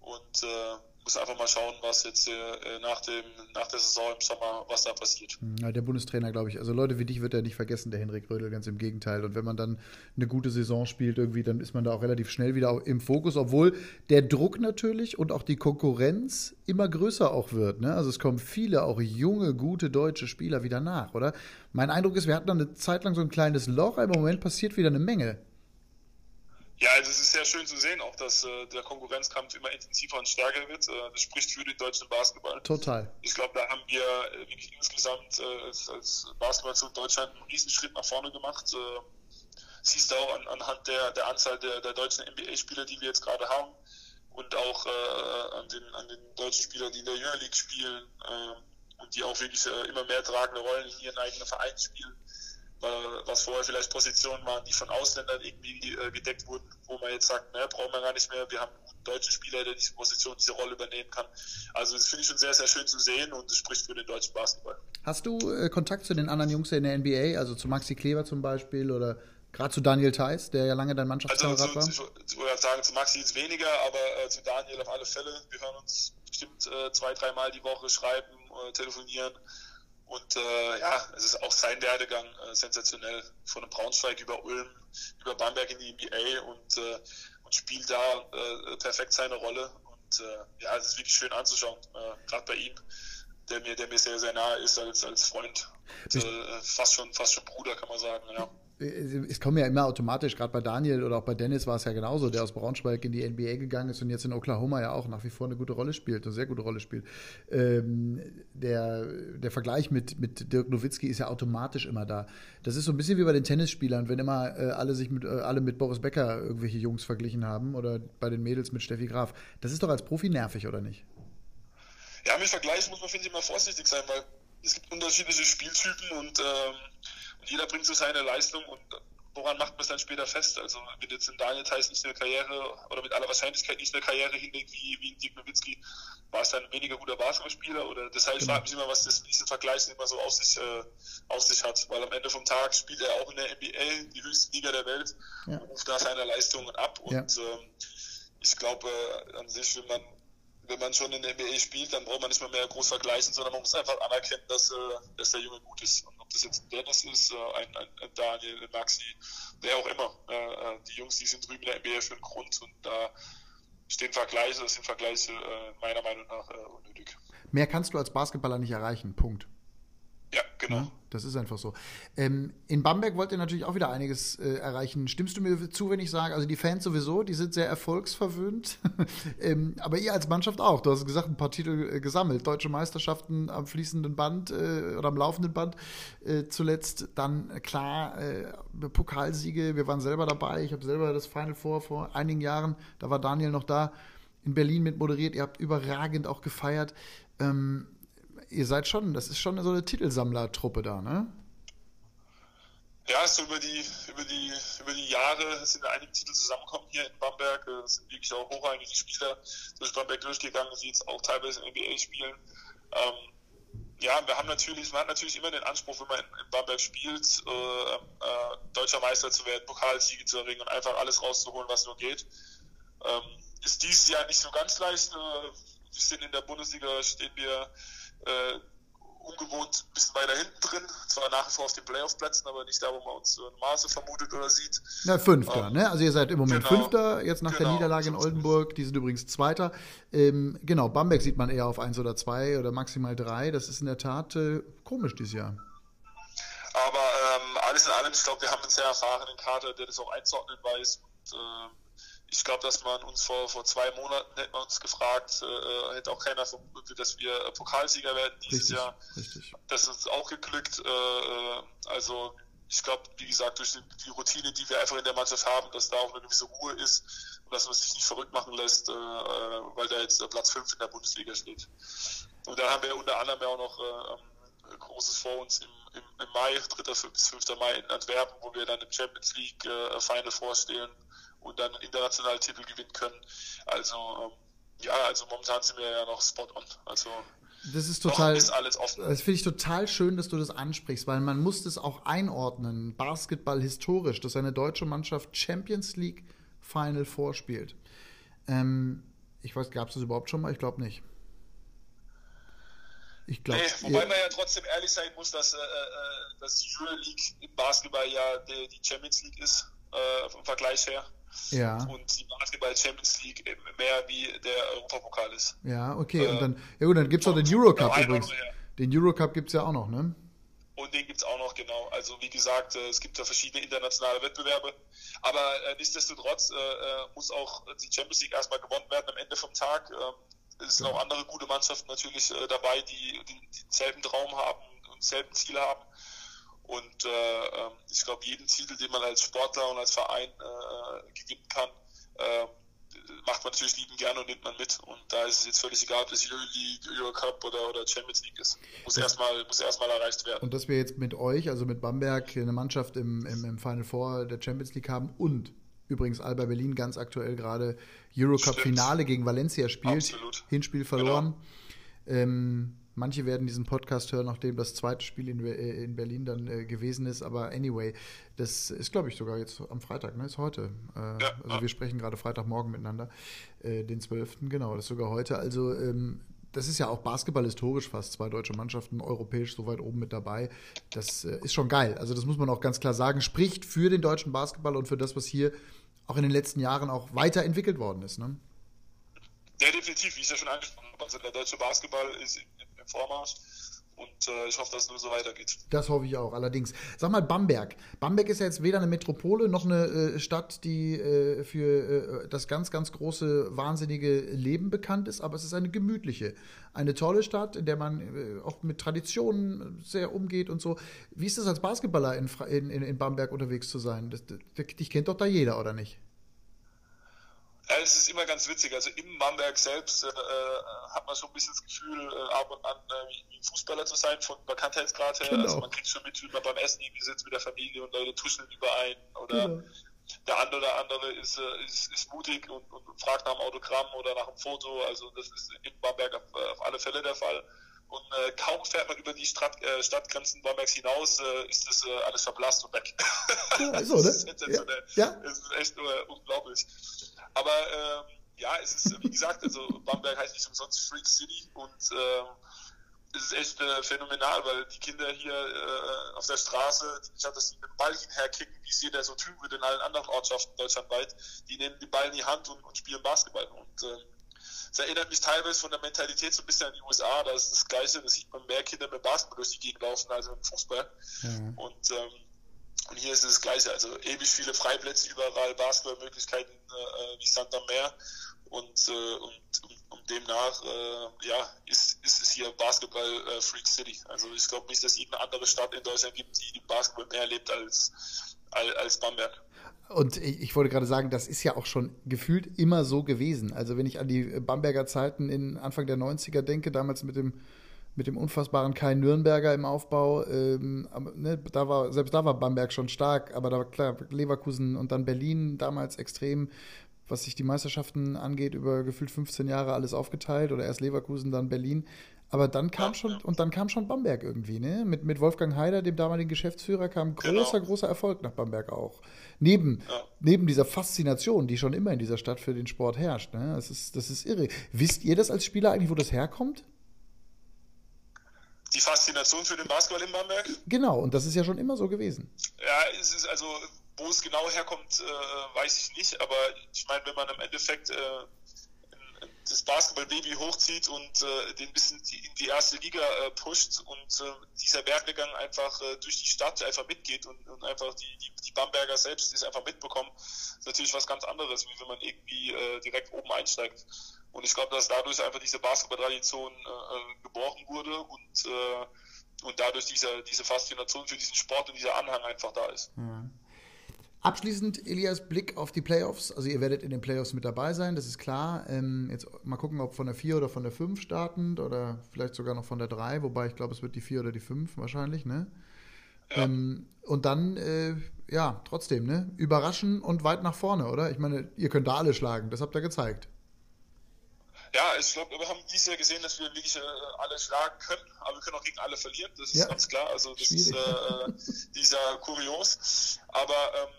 Und äh, muss einfach mal schauen, was jetzt äh, nach, dem, nach der Saison im Sommer, was da passiert. Ja, der Bundestrainer, glaube ich. Also Leute wie dich wird er nicht vergessen, der Henrik Rödel, ganz im Gegenteil. Und wenn man dann eine gute Saison spielt, irgendwie, dann ist man da auch relativ schnell wieder im Fokus, obwohl der Druck natürlich und auch die Konkurrenz immer größer auch wird. Ne? Also es kommen viele, auch junge, gute deutsche Spieler wieder nach, oder? Mein Eindruck ist, wir hatten dann eine Zeit lang so ein kleines Loch, aber im Moment passiert wieder eine Menge. Ja, also es ist sehr schön zu sehen, auch dass äh, der Konkurrenzkampf immer intensiver und stärker wird. Äh, das spricht für den deutschen Basketball. Total. Ich glaube, da haben wir äh, wirklich insgesamt äh, als, als Basketball zu Deutschland einen Riesenschritt nach vorne gemacht. Äh, siehst du auch an, anhand der, der Anzahl der, der deutschen NBA-Spieler, die wir jetzt gerade haben und auch äh, an, den, an den deutschen Spielern, die in der Junior League spielen äh, und die auch wirklich äh, immer mehr tragende Rollen in ihren eigenen Vereinen spielen was vorher vielleicht Positionen waren, die von Ausländern irgendwie äh, gedeckt wurden, wo man jetzt sagt, ne, brauchen wir gar nicht mehr, wir haben einen deutschen Spieler, der diese Position, diese Rolle übernehmen kann. Also das finde ich schon sehr, sehr schön zu sehen und es spricht für den deutschen Basketball. Hast du äh, Kontakt zu den anderen Jungs in der NBA, also zu Maxi Kleber zum Beispiel oder gerade zu Daniel Theiss, der ja lange dein Mannschaftskamerad also, war? Ich würde sagen, zu Maxi jetzt weniger, aber äh, zu Daniel auf alle Fälle. Wir hören uns bestimmt äh, zwei, dreimal die Woche, schreiben, äh, telefonieren. Und äh, ja, es ist auch sein Werdegang äh, sensationell. Von einem Braunschweig über Ulm, über Bamberg in die NBA und, äh, und spielt da äh, perfekt seine Rolle. Und äh, ja, es ist wirklich schön anzuschauen, äh, gerade bei ihm, der mir, der mir sehr, sehr nahe ist als, als Freund. Und, äh, fast schon, fast schon Bruder, kann man sagen, ja es kommen ja immer automatisch, gerade bei Daniel oder auch bei Dennis war es ja genauso, der aus Braunschweig in die NBA gegangen ist und jetzt in Oklahoma ja auch nach wie vor eine gute Rolle spielt, eine sehr gute Rolle spielt. Ähm, der, der Vergleich mit, mit Dirk Nowitzki ist ja automatisch immer da. Das ist so ein bisschen wie bei den Tennisspielern, wenn immer äh, alle sich mit, äh, alle mit Boris Becker irgendwelche Jungs verglichen haben oder bei den Mädels mit Steffi Graf. Das ist doch als Profi nervig, oder nicht? Ja, mit Vergleich muss man, finde ich, immer vorsichtig sein, weil es gibt unterschiedliche Spieltypen und ähm, jeder bringt so seine Leistung und woran macht man es dann später fest? Also wenn jetzt in Daniel Theiss nicht eine Karriere oder mit aller Wahrscheinlichkeit nicht eine Karriere hinlegt wie, wie in Dirk Nowitzki, war es dann weniger guter Basketballspieler oder deshalb genau. frage ich mich immer, was das diesen Vergleichen immer so auf sich, äh, auf sich hat, weil am Ende vom Tag spielt er auch in der NBA, die höchste Liga der Welt, ja. und ruft da seine Leistungen ab und ja. ähm, ich glaube äh, an sich, wenn man wenn man schon in der NBA spielt, dann braucht man nicht mehr, mehr groß vergleichen, sondern man muss einfach anerkennen, dass, äh, dass der Junge gut ist. Und ob das jetzt Dennis ist, äh, ein, ein, ein Daniel, ein Maxi, wer auch immer. Äh, äh, die Jungs, die sind drüben in der NBA für einen Grund und da stehen Vergleiche, sind Vergleiche meiner Meinung nach unnötig. Mehr kannst du als Basketballer nicht erreichen. Punkt. Ja, genau. Ja, das ist einfach so. Ähm, in Bamberg wollt ihr natürlich auch wieder einiges äh, erreichen. Stimmst du mir zu, wenn ich sage, also die Fans sowieso, die sind sehr erfolgsverwöhnt, ähm, aber ihr als Mannschaft auch. Du hast gesagt, ein paar Titel äh, gesammelt. Deutsche Meisterschaften am fließenden Band äh, oder am laufenden Band äh, zuletzt. Dann äh, klar, äh, Pokalsiege, wir waren selber dabei. Ich habe selber das Final Four vor einigen Jahren, da war Daniel noch da, in Berlin mit moderiert. Ihr habt überragend auch gefeiert. Ähm, ihr seid schon, das ist schon so eine Titelsammlertruppe da, ne? Ja, so über die, über die, über die Jahre sind einige Titel zusammengekommen hier in Bamberg. Es sind wirklich auch hochrangige Spieler durch Bamberg durchgegangen, die jetzt auch teilweise in NBA spielen. Ähm, ja, wir haben natürlich, man hat natürlich immer den Anspruch, wenn man in, in Bamberg spielt, äh, äh, deutscher Meister zu werden, Pokalsiege zu erringen und einfach alles rauszuholen, was nur geht. Ähm, ist dieses Jahr nicht so ganz leicht. Äh, wir sind in der Bundesliga, stehen wir äh, ungewohnt ein bisschen weiter hinten drin. Zwar nach wie vor auf den Playoff-Plätzen, aber nicht da, wo man uns in Maße vermutet oder sieht. Na, Fünfter, ähm, ne? Also ihr seid im Moment genau, Fünfter, jetzt nach genau, der Niederlage in Oldenburg, die sind übrigens Zweiter. Ähm, genau, Bamberg sieht man eher auf eins oder zwei oder maximal drei. Das ist in der Tat äh, komisch dieses Jahr. Aber ähm, alles in allem, ich glaube, wir haben einen sehr erfahrenen Kader, der das auch einzuordnen weiß. Und, äh, ich glaube, dass man uns vor, vor zwei Monaten hätte man uns gefragt, äh, hätte auch keiner vermutet, dass wir Pokalsieger werden dieses richtig, Jahr. Richtig. Das ist auch geglückt. Äh, also ich glaube, wie gesagt, durch die, die, Routine, die wir einfach in der Mannschaft haben, dass da auch eine gewisse Ruhe ist und dass man sich nicht verrückt machen lässt, äh, äh weil da jetzt Platz 5 in der Bundesliga steht. Und dann haben wir unter anderem ja auch noch äh, Großes vor uns im, im, im Mai, 3. bis 5. Mai in Antwerpen, wo wir dann im Champions League äh, Final vorstehen und dann internationale Titel gewinnen können. Also ähm, ja, also momentan sind wir ja noch spot on. Also das ist total. Ist. Das finde ich total schön, dass du das ansprichst, weil man muss das auch einordnen. Basketball historisch, dass eine deutsche Mannschaft Champions League Final vorspielt. Ähm, ich weiß, gab es das überhaupt schon mal? Ich glaube nicht. Ich glaube. Nee, wobei man ja trotzdem ehrlich sein muss, dass, äh, äh die Euroleague im Basketball ja die, die Champions League ist, äh, vom Vergleich her. Ja. Und die Basketball Champions League mehr wie der Europapokal ist. Ja, okay. Äh, und dann, ja gut, dann gibt es auch den Eurocup übrigens. Den Eurocup gibt es ja auch noch, ne? Und den gibt es auch noch, genau. Also wie gesagt, äh, es gibt ja verschiedene internationale Wettbewerbe. Aber äh, nichtsdestotrotz äh, äh, muss auch die Champions League erstmal gewonnen werden am Ende vom Tag. Ähm, es sind ja. auch andere gute Mannschaften natürlich äh, dabei, die, die, denselben Traum haben und selben Ziele haben. Und äh, ähm, ich glaube, jeden Titel, den man als Sportler und als Verein äh, gewinnen kann, äh, macht man natürlich lieben gerne und nimmt man mit. Und da ist es jetzt völlig egal, ob das Euroleague, Eurocup oder, oder Champions League ist. Muss erstmal muss erstmal erreicht werden. Und dass wir jetzt mit euch, also mit Bamberg, eine Mannschaft im, im, im Final Four der Champions League haben und übrigens Alba Berlin ganz aktuell gerade Eurocup-Finale gegen Valencia spielt. Absolut. Hinspiel verloren. Genau. Ähm, Manche werden diesen Podcast hören, nachdem das zweite Spiel in, äh, in Berlin dann äh, gewesen ist. Aber anyway, das ist, glaube ich, sogar jetzt am Freitag, ne? Ist heute. Äh, ja, also wir sprechen gerade Freitagmorgen miteinander, äh, den 12. Genau, das ist sogar heute. Also ähm, das ist ja auch Basketball historisch fast, zwei deutsche Mannschaften europäisch so weit oben mit dabei. Das äh, ist schon geil. Also das muss man auch ganz klar sagen. Spricht für den deutschen Basketball und für das, was hier auch in den letzten Jahren auch weiterentwickelt worden ist. Ne? Ja, definitiv, wie ich ja schon angesprochen habe. Also der deutsche Basketball ist im Vormarsch. Und äh, ich hoffe, dass es nur so weitergeht. Das hoffe ich auch, allerdings. Sag mal, Bamberg. Bamberg ist ja jetzt weder eine Metropole noch eine äh, Stadt, die äh, für äh, das ganz, ganz große, wahnsinnige Leben bekannt ist, aber es ist eine gemütliche. Eine tolle Stadt, in der man äh, auch mit Traditionen sehr umgeht und so. Wie ist es als Basketballer in, in, in Bamberg unterwegs zu sein? Das, das, dich kennt doch da jeder, oder nicht? Es ist immer ganz witzig. Also im Bamberg selbst äh, äh, hat man schon ein bisschen das Gefühl, äh, ab und an äh, wie ein Fußballer zu sein, von Bekanntheitsgrad her. Genau. Also man kriegt schon mit, wie man beim Essen irgendwie sitzt mit der Familie und Leute tuscheln überein. Oder genau. der andere oder andere ist, äh, ist, ist mutig und, und, fragt nach einem Autogramm oder nach einem Foto. Also das ist im Bamberg auf, äh, auf alle Fälle der Fall. Und äh, kaum fährt man über die Stadt, äh, Stadtgrenzen Bambergs hinaus, äh, ist das alles verblasst und weg. Ja, so, das, ist ja, ja. Das ist echt unglaublich. Aber ähm, ja, es ist, wie gesagt, also Bamberg heißt nicht umsonst Freak City und ähm, es ist echt äh, phänomenal, weil die Kinder hier äh, auf der Straße, statt dass die mit dem Ball hinherkicken, wie es jeder so tun würde in allen anderen Ortschaften deutschlandweit, die nehmen den Ball in die Hand und, und spielen Basketball. Und äh, es erinnert mich teilweise von der Mentalität so ein bisschen an die USA, da ist das Gleiche, da sieht man mehr Kinder mit Basketball durch die Gegend laufen als im Fußball. Mhm. Und, ähm, und hier ist es das Gleiche, also ewig viele Freiplätze überall, Basketballmöglichkeiten äh, wie Santa Mer und, äh, und, und, und demnach äh, ja, ist, ist es hier Basketball äh, Freak City. Also ich glaube nicht, dass es irgendeine andere Stadt in Deutschland gibt, die Basketball mehr lebt als, als, als Bamberg. Und ich wollte gerade sagen, das ist ja auch schon gefühlt immer so gewesen. Also wenn ich an die Bamberger Zeiten in Anfang der 90er denke, damals mit dem mit dem unfassbaren Kai Nürnberger im Aufbau, ähm, ne, da war, selbst da war Bamberg schon stark, aber da war klar Leverkusen und dann Berlin damals extrem was sich die Meisterschaften angeht, über gefühlt 15 Jahre alles aufgeteilt oder erst Leverkusen, dann Berlin. Aber dann kam schon, und dann kam schon Bamberg irgendwie, ne? Mit, mit Wolfgang Heider, dem damaligen Geschäftsführer, kam genau. großer, genau. großer Erfolg nach Bamberg auch. Neben, ja. neben dieser Faszination, die schon immer in dieser Stadt für den Sport herrscht. Ne? Das, ist, das ist irre. Wisst ihr das als Spieler eigentlich, wo das herkommt? Die Faszination für den Basketball in Bamberg? Genau, und das ist ja schon immer so gewesen. Ja, es ist also wo es genau herkommt, äh, weiß ich nicht. Aber ich meine, wenn man im Endeffekt äh, das Basketball-Baby hochzieht und äh, den bisschen in die erste Liga äh, pusht und äh, dieser Werdegang einfach äh, durch die Stadt einfach mitgeht und, und einfach die, die, die Bamberger selbst das einfach mitbekommen, ist natürlich was ganz anderes, wie wenn man irgendwie äh, direkt oben einsteigt. Und ich glaube, dass dadurch einfach diese Basketball-Tradition äh, äh geboren wurde und, äh, und dadurch diese, diese Faszination für diesen Sport und dieser Anhang einfach da ist. Ja. Abschließend Elias Blick auf die Playoffs. Also ihr werdet in den Playoffs mit dabei sein, das ist klar. Ähm, jetzt mal gucken, ob von der 4 oder von der 5 startend oder vielleicht sogar noch von der 3, wobei ich glaube, es wird die 4 oder die 5 wahrscheinlich, ne? Ja. Ähm, und dann, äh, ja, trotzdem, ne? Überraschen und weit nach vorne, oder? Ich meine, ihr könnt da alle schlagen, das habt ihr gezeigt. Ja, ich glaube, wir haben dieses Jahr gesehen, dass wir wirklich äh, alle schlagen können, aber wir können auch gegen alle verlieren, das ist ja. ganz klar. Also das Schwierig. ist äh, dieser Kurios. Aber ähm,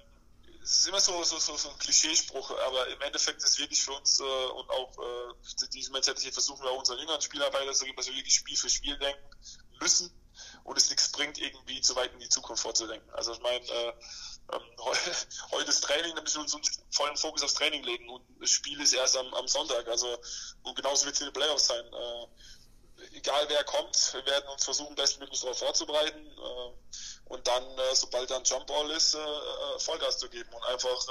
es ist immer so, so, so, so ein Klischeespruch, aber im Endeffekt ist es wirklich für uns äh, und auch äh, diese Mentalität versuchen wir auch unseren jüngeren Spieler weiterzugeben, dass wir wirklich Spiel für Spiel denken müssen und es nichts bringt, irgendwie zu weit in die Zukunft vorzudenken. Also ich meine, äh, heute ist Training, da müssen wir uns, uns vollen Fokus aufs Training legen und das Spiel ist erst am, am Sonntag. Also und genauso wird es in den Playoffs sein. Äh, egal wer kommt, wir werden uns versuchen, bestmöglich darauf vorzubereiten. Äh, und dann, äh, sobald dann Jumpball ist, äh, äh, Vollgas zu geben und einfach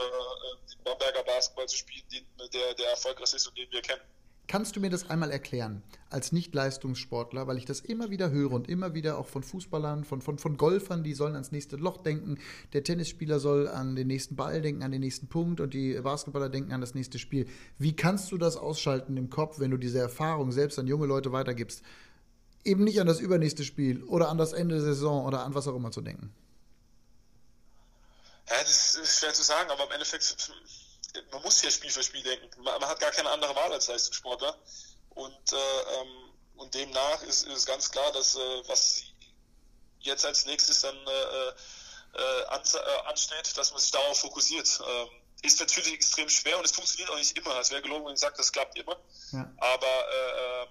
den Bamberger Basketball zu spielen, der, der erfolgreich ist und den wir kennen. Kannst du mir das einmal erklären, als Nicht-Leistungssportler, weil ich das immer wieder höre und immer wieder auch von Fußballern, von, von, von Golfern, die sollen ans nächste Loch denken, der Tennisspieler soll an den nächsten Ball denken, an den nächsten Punkt und die Basketballer denken an das nächste Spiel. Wie kannst du das ausschalten im Kopf, wenn du diese Erfahrung selbst an junge Leute weitergibst? eben nicht an das übernächste Spiel oder an das Ende der Saison oder an was auch immer zu denken? Ja, das ist schwer zu sagen, aber im Endeffekt, man muss ja Spiel für Spiel denken. Man, man hat gar keine andere Wahl als Leistungssportler. Und, äh, ähm, und demnach ist, ist ganz klar, dass äh, was jetzt als nächstes dann äh, an, ansteht, dass man sich darauf fokussiert. Ähm, ist natürlich extrem schwer und es funktioniert auch nicht immer. Es wäre gelogen, wenn ich sage, das klappt immer. Ja. Aber äh, ähm,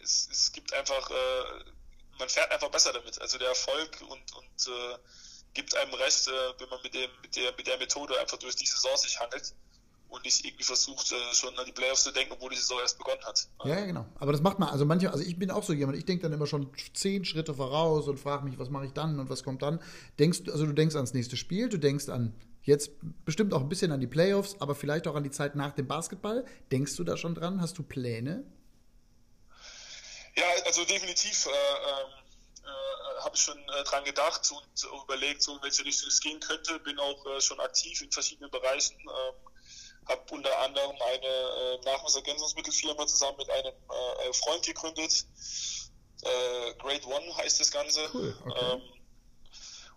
es, es gibt einfach, äh, man fährt einfach besser damit. Also der Erfolg und, und äh, gibt einem recht, wenn man mit, dem, mit, der, mit der Methode einfach durch die Saison sich handelt und nicht irgendwie versucht, äh, schon an die Playoffs zu denken, obwohl die Saison erst begonnen hat. Ja, ja, genau. Aber das macht man, also manche, also ich bin auch so jemand, ich denke dann immer schon zehn Schritte voraus und frage mich, was mache ich dann und was kommt dann. Denkst also du denkst ans nächste Spiel, du denkst an jetzt bestimmt auch ein bisschen an die Playoffs, aber vielleicht auch an die Zeit nach dem Basketball. Denkst du da schon dran? Hast du Pläne? Ja, also definitiv äh, ähm, äh, habe ich schon äh, dran gedacht und überlegt, so in welche Richtung es gehen könnte. Bin auch äh, schon aktiv in verschiedenen Bereichen. Ähm, habe unter anderem eine äh, Nahrungsergänzungsmittelfirma zusammen mit einem äh, Freund gegründet. Äh, Grade One heißt das Ganze. Cool, okay. ähm,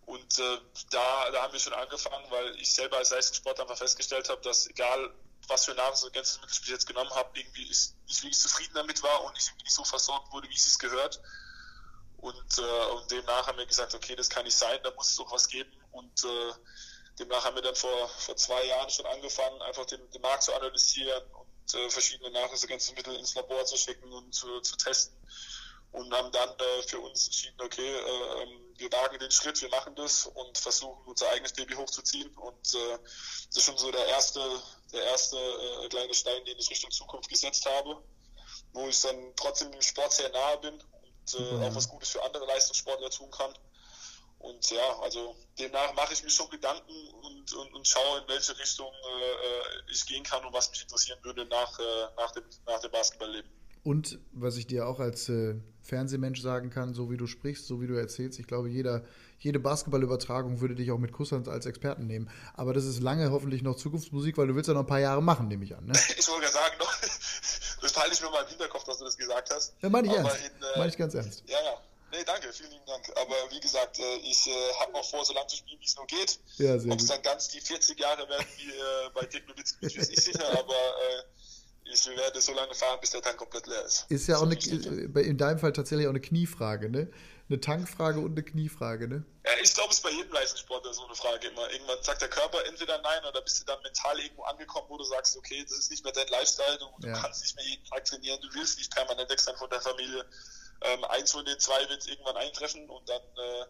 und äh, da, da haben wir schon angefangen, weil ich selber als Leistungssportler einfach festgestellt habe, dass egal was für Nahrungsergänzungsmittel ich jetzt genommen habe, irgendwie ist, nicht wirklich zufrieden damit war und ich nicht so versorgt wurde, wie es gehört. Und, äh, und demnach haben wir gesagt, okay, das kann nicht sein, da muss es doch was geben. Und äh, demnach haben wir dann vor, vor zwei Jahren schon angefangen, einfach den, den Markt zu analysieren und äh, verschiedene Nahrungsergänzungsmittel ins Labor zu schicken und zu, zu testen. und haben dann äh, für uns entschieden, okay, äh, ähm, wir wagen den Schritt, wir machen das und versuchen unser eigenes Baby hochzuziehen. Und äh, das ist schon so der erste, der erste äh, kleine Stein, den ich Richtung Zukunft gesetzt habe, wo ich dann trotzdem dem Sport sehr nahe bin und äh, auch was Gutes für andere Leistungssportler tun kann. Und ja, also demnach mache ich mir schon Gedanken und, und, und schaue, in welche Richtung äh, ich gehen kann und was mich interessieren würde nach, äh, nach, dem, nach dem Basketballleben. Und was ich dir auch als äh, Fernsehmensch sagen kann, so wie du sprichst, so wie du erzählst, ich glaube, jeder, jede Basketballübertragung würde dich auch mit Kusshand als Experten nehmen. Aber das ist lange hoffentlich noch Zukunftsmusik, weil du willst ja noch ein paar Jahre machen, nehme ich an. Ne? Ich wollte ja sagen, das halte ich mir mal im Hinterkopf, dass du das gesagt hast. Ja, meine ich ernst. In, äh, meine ich ganz ernst. Ja, ja. Nee, danke, vielen lieben Dank. Aber wie gesagt, äh, ich äh, habe noch vor, so lange zu spielen, wie es nur geht. Ja, Ob es dann ganz die 40 Jahre werden wie äh, bei Dick Nowitzki, ist nicht sicher, aber ich werde so lange fahren, bis der Tank komplett leer ist. Ist ja auch eine, in deinem Fall tatsächlich auch eine Kniefrage, ne? Eine Tankfrage und eine Kniefrage, ne? Ja, ich glaube, es ist bei jedem Leistungssportler so eine Frage immer. Irgendwann sagt der Körper entweder nein oder bist du dann mental irgendwo angekommen, wo du sagst, okay, das ist nicht mehr dein Lifestyle, du, ja. du kannst nicht mehr jeden Tag trainieren, du willst nicht permanent weg sein von der Familie ähm, eins von den zwei wird irgendwann eintreffen und dann äh,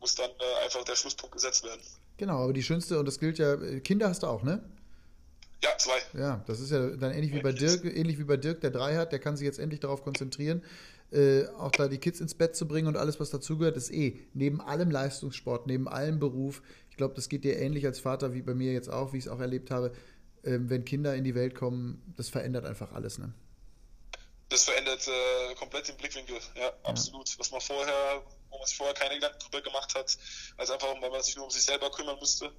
muss dann äh, einfach der Schlusspunkt gesetzt werden. Genau, aber die schönste, und das gilt ja, Kinder hast du auch, ne? Ja, zwei. Ja, das ist ja dann ähnlich wie bei Dirk, ähnlich wie bei Dirk, der drei hat, der kann sich jetzt endlich darauf konzentrieren, äh, auch da die Kids ins Bett zu bringen und alles, was dazugehört, ist eh neben allem Leistungssport, neben allem Beruf. Ich glaube, das geht dir ähnlich als Vater wie bei mir jetzt auch, wie ich es auch erlebt habe. Ähm, wenn Kinder in die Welt kommen, das verändert einfach alles, ne? Das verändert äh, komplett den Blickwinkel. Ja, absolut. Was man vorher, wo man sich vorher keine Gedanken drüber gemacht hat, als einfach, weil man sich nur um sich selber kümmern musste,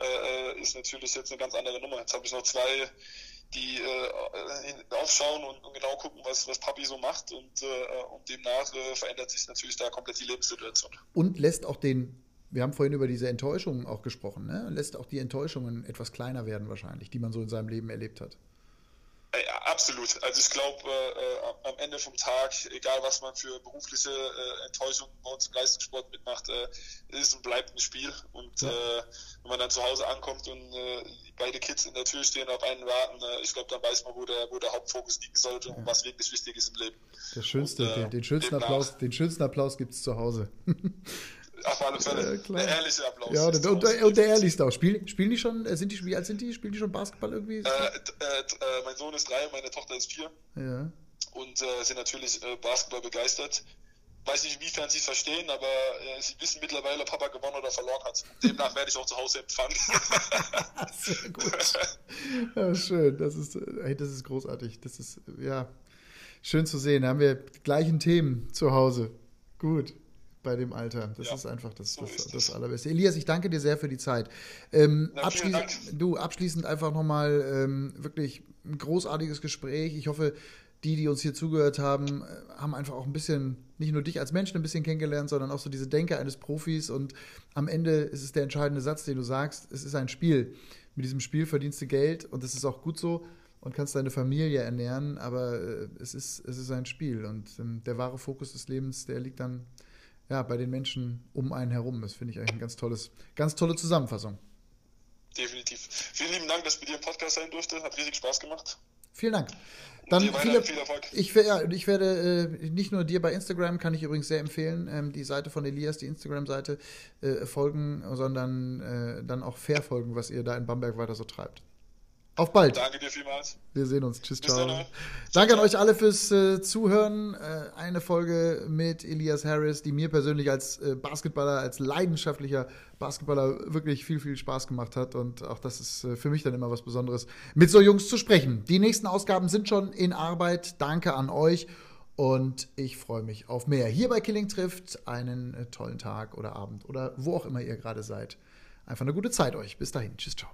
äh, äh ist natürlich jetzt eine ganz andere Nummer. Jetzt habe ich noch zwei, die äh, aufschauen und, und, genau gucken, was, was Papi so macht und, äh, und demnach äh, verändert sich natürlich da komplett die Lebenssituation. Und lässt auch den wir haben vorhin über diese Enttäuschungen auch gesprochen, ne? lässt auch die Enttäuschungen etwas kleiner werden wahrscheinlich, die man so in seinem Leben erlebt hat. Ja, absolut. Also ich glaube, äh, am Ende vom Tag, egal was man für berufliche äh, Enttäuschungen bei uns im Leistungssport mitmacht, äh, ist und bleibt ein Spiel. Und ja. äh, wenn man dann zu Hause ankommt und äh, beide Kids in der Tür stehen auf einen warten, äh, ich glaube, dann weiß man, wo der, wo der Hauptfokus liegen sollte und was wirklich wichtig ist im Leben. Der schönste, und, den, den, schönsten Applaus, den schönsten Applaus gibt es zu Hause. Auf alle Fälle. Ja. Der ehrliche Applaus. Ja, und, und, und, der ehrlichste auch. Spielen, spielen die schon, äh, sind die, wie alt sind die? Spielen die schon Basketball irgendwie? Äh, äh, mein Sohn ist drei, meine Tochter ist vier. Ja. Und äh, sind natürlich äh, Basketball begeistert. Weiß nicht, inwiefern sie es verstehen, aber äh, sie wissen mittlerweile, ob Papa gewonnen oder verloren hat. Demnach werde ich auch zu Hause empfangen. Sehr gut. Ja, schön. Das ist, hey, das ist großartig. Das ist, ja, schön zu sehen. Da haben wir die gleichen Themen zu Hause. Gut bei dem Alter. Das ja, ist einfach das, so das, das Allerbeste. Elias, ich danke dir sehr für die Zeit. Ähm, Na, abschließend, du, abschließend einfach nochmal ähm, wirklich ein großartiges Gespräch. Ich hoffe, die, die uns hier zugehört haben, äh, haben einfach auch ein bisschen, nicht nur dich als Menschen ein bisschen kennengelernt, sondern auch so diese Denke eines Profis. Und am Ende ist es der entscheidende Satz, den du sagst, es ist ein Spiel. Mit diesem Spiel verdienst du Geld und das ist auch gut so und kannst deine Familie ernähren, aber äh, es, ist, es ist ein Spiel und ähm, der wahre Fokus des Lebens, der liegt dann ja, bei den Menschen um einen herum. Das finde ich eigentlich eine ganz, tolles, ganz tolle Zusammenfassung. Definitiv. Vielen lieben Dank, dass bei dir im Podcast sein durfte. Hat riesig Spaß gemacht. Vielen Dank. Dann viele, viel Erfolg. Ich, ja, ich werde äh, nicht nur dir bei Instagram, kann ich übrigens sehr empfehlen, ähm, die Seite von Elias, die Instagram-Seite, äh, folgen, sondern äh, dann auch verfolgen, was ihr da in Bamberg weiter so treibt. Auf bald. Danke dir vielmals. Wir sehen uns. Tschüss, ciao. Dann, Danke an euch alle fürs äh, Zuhören. Äh, eine Folge mit Elias Harris, die mir persönlich als äh, Basketballer, als leidenschaftlicher Basketballer wirklich viel, viel Spaß gemacht hat. Und auch das ist äh, für mich dann immer was Besonderes, mit so Jungs zu sprechen. Die nächsten Ausgaben sind schon in Arbeit. Danke an euch. Und ich freue mich auf mehr. Hier bei Killing trifft einen äh, tollen Tag oder Abend oder wo auch immer ihr gerade seid. Einfach eine gute Zeit euch. Bis dahin. Tschüss, ciao.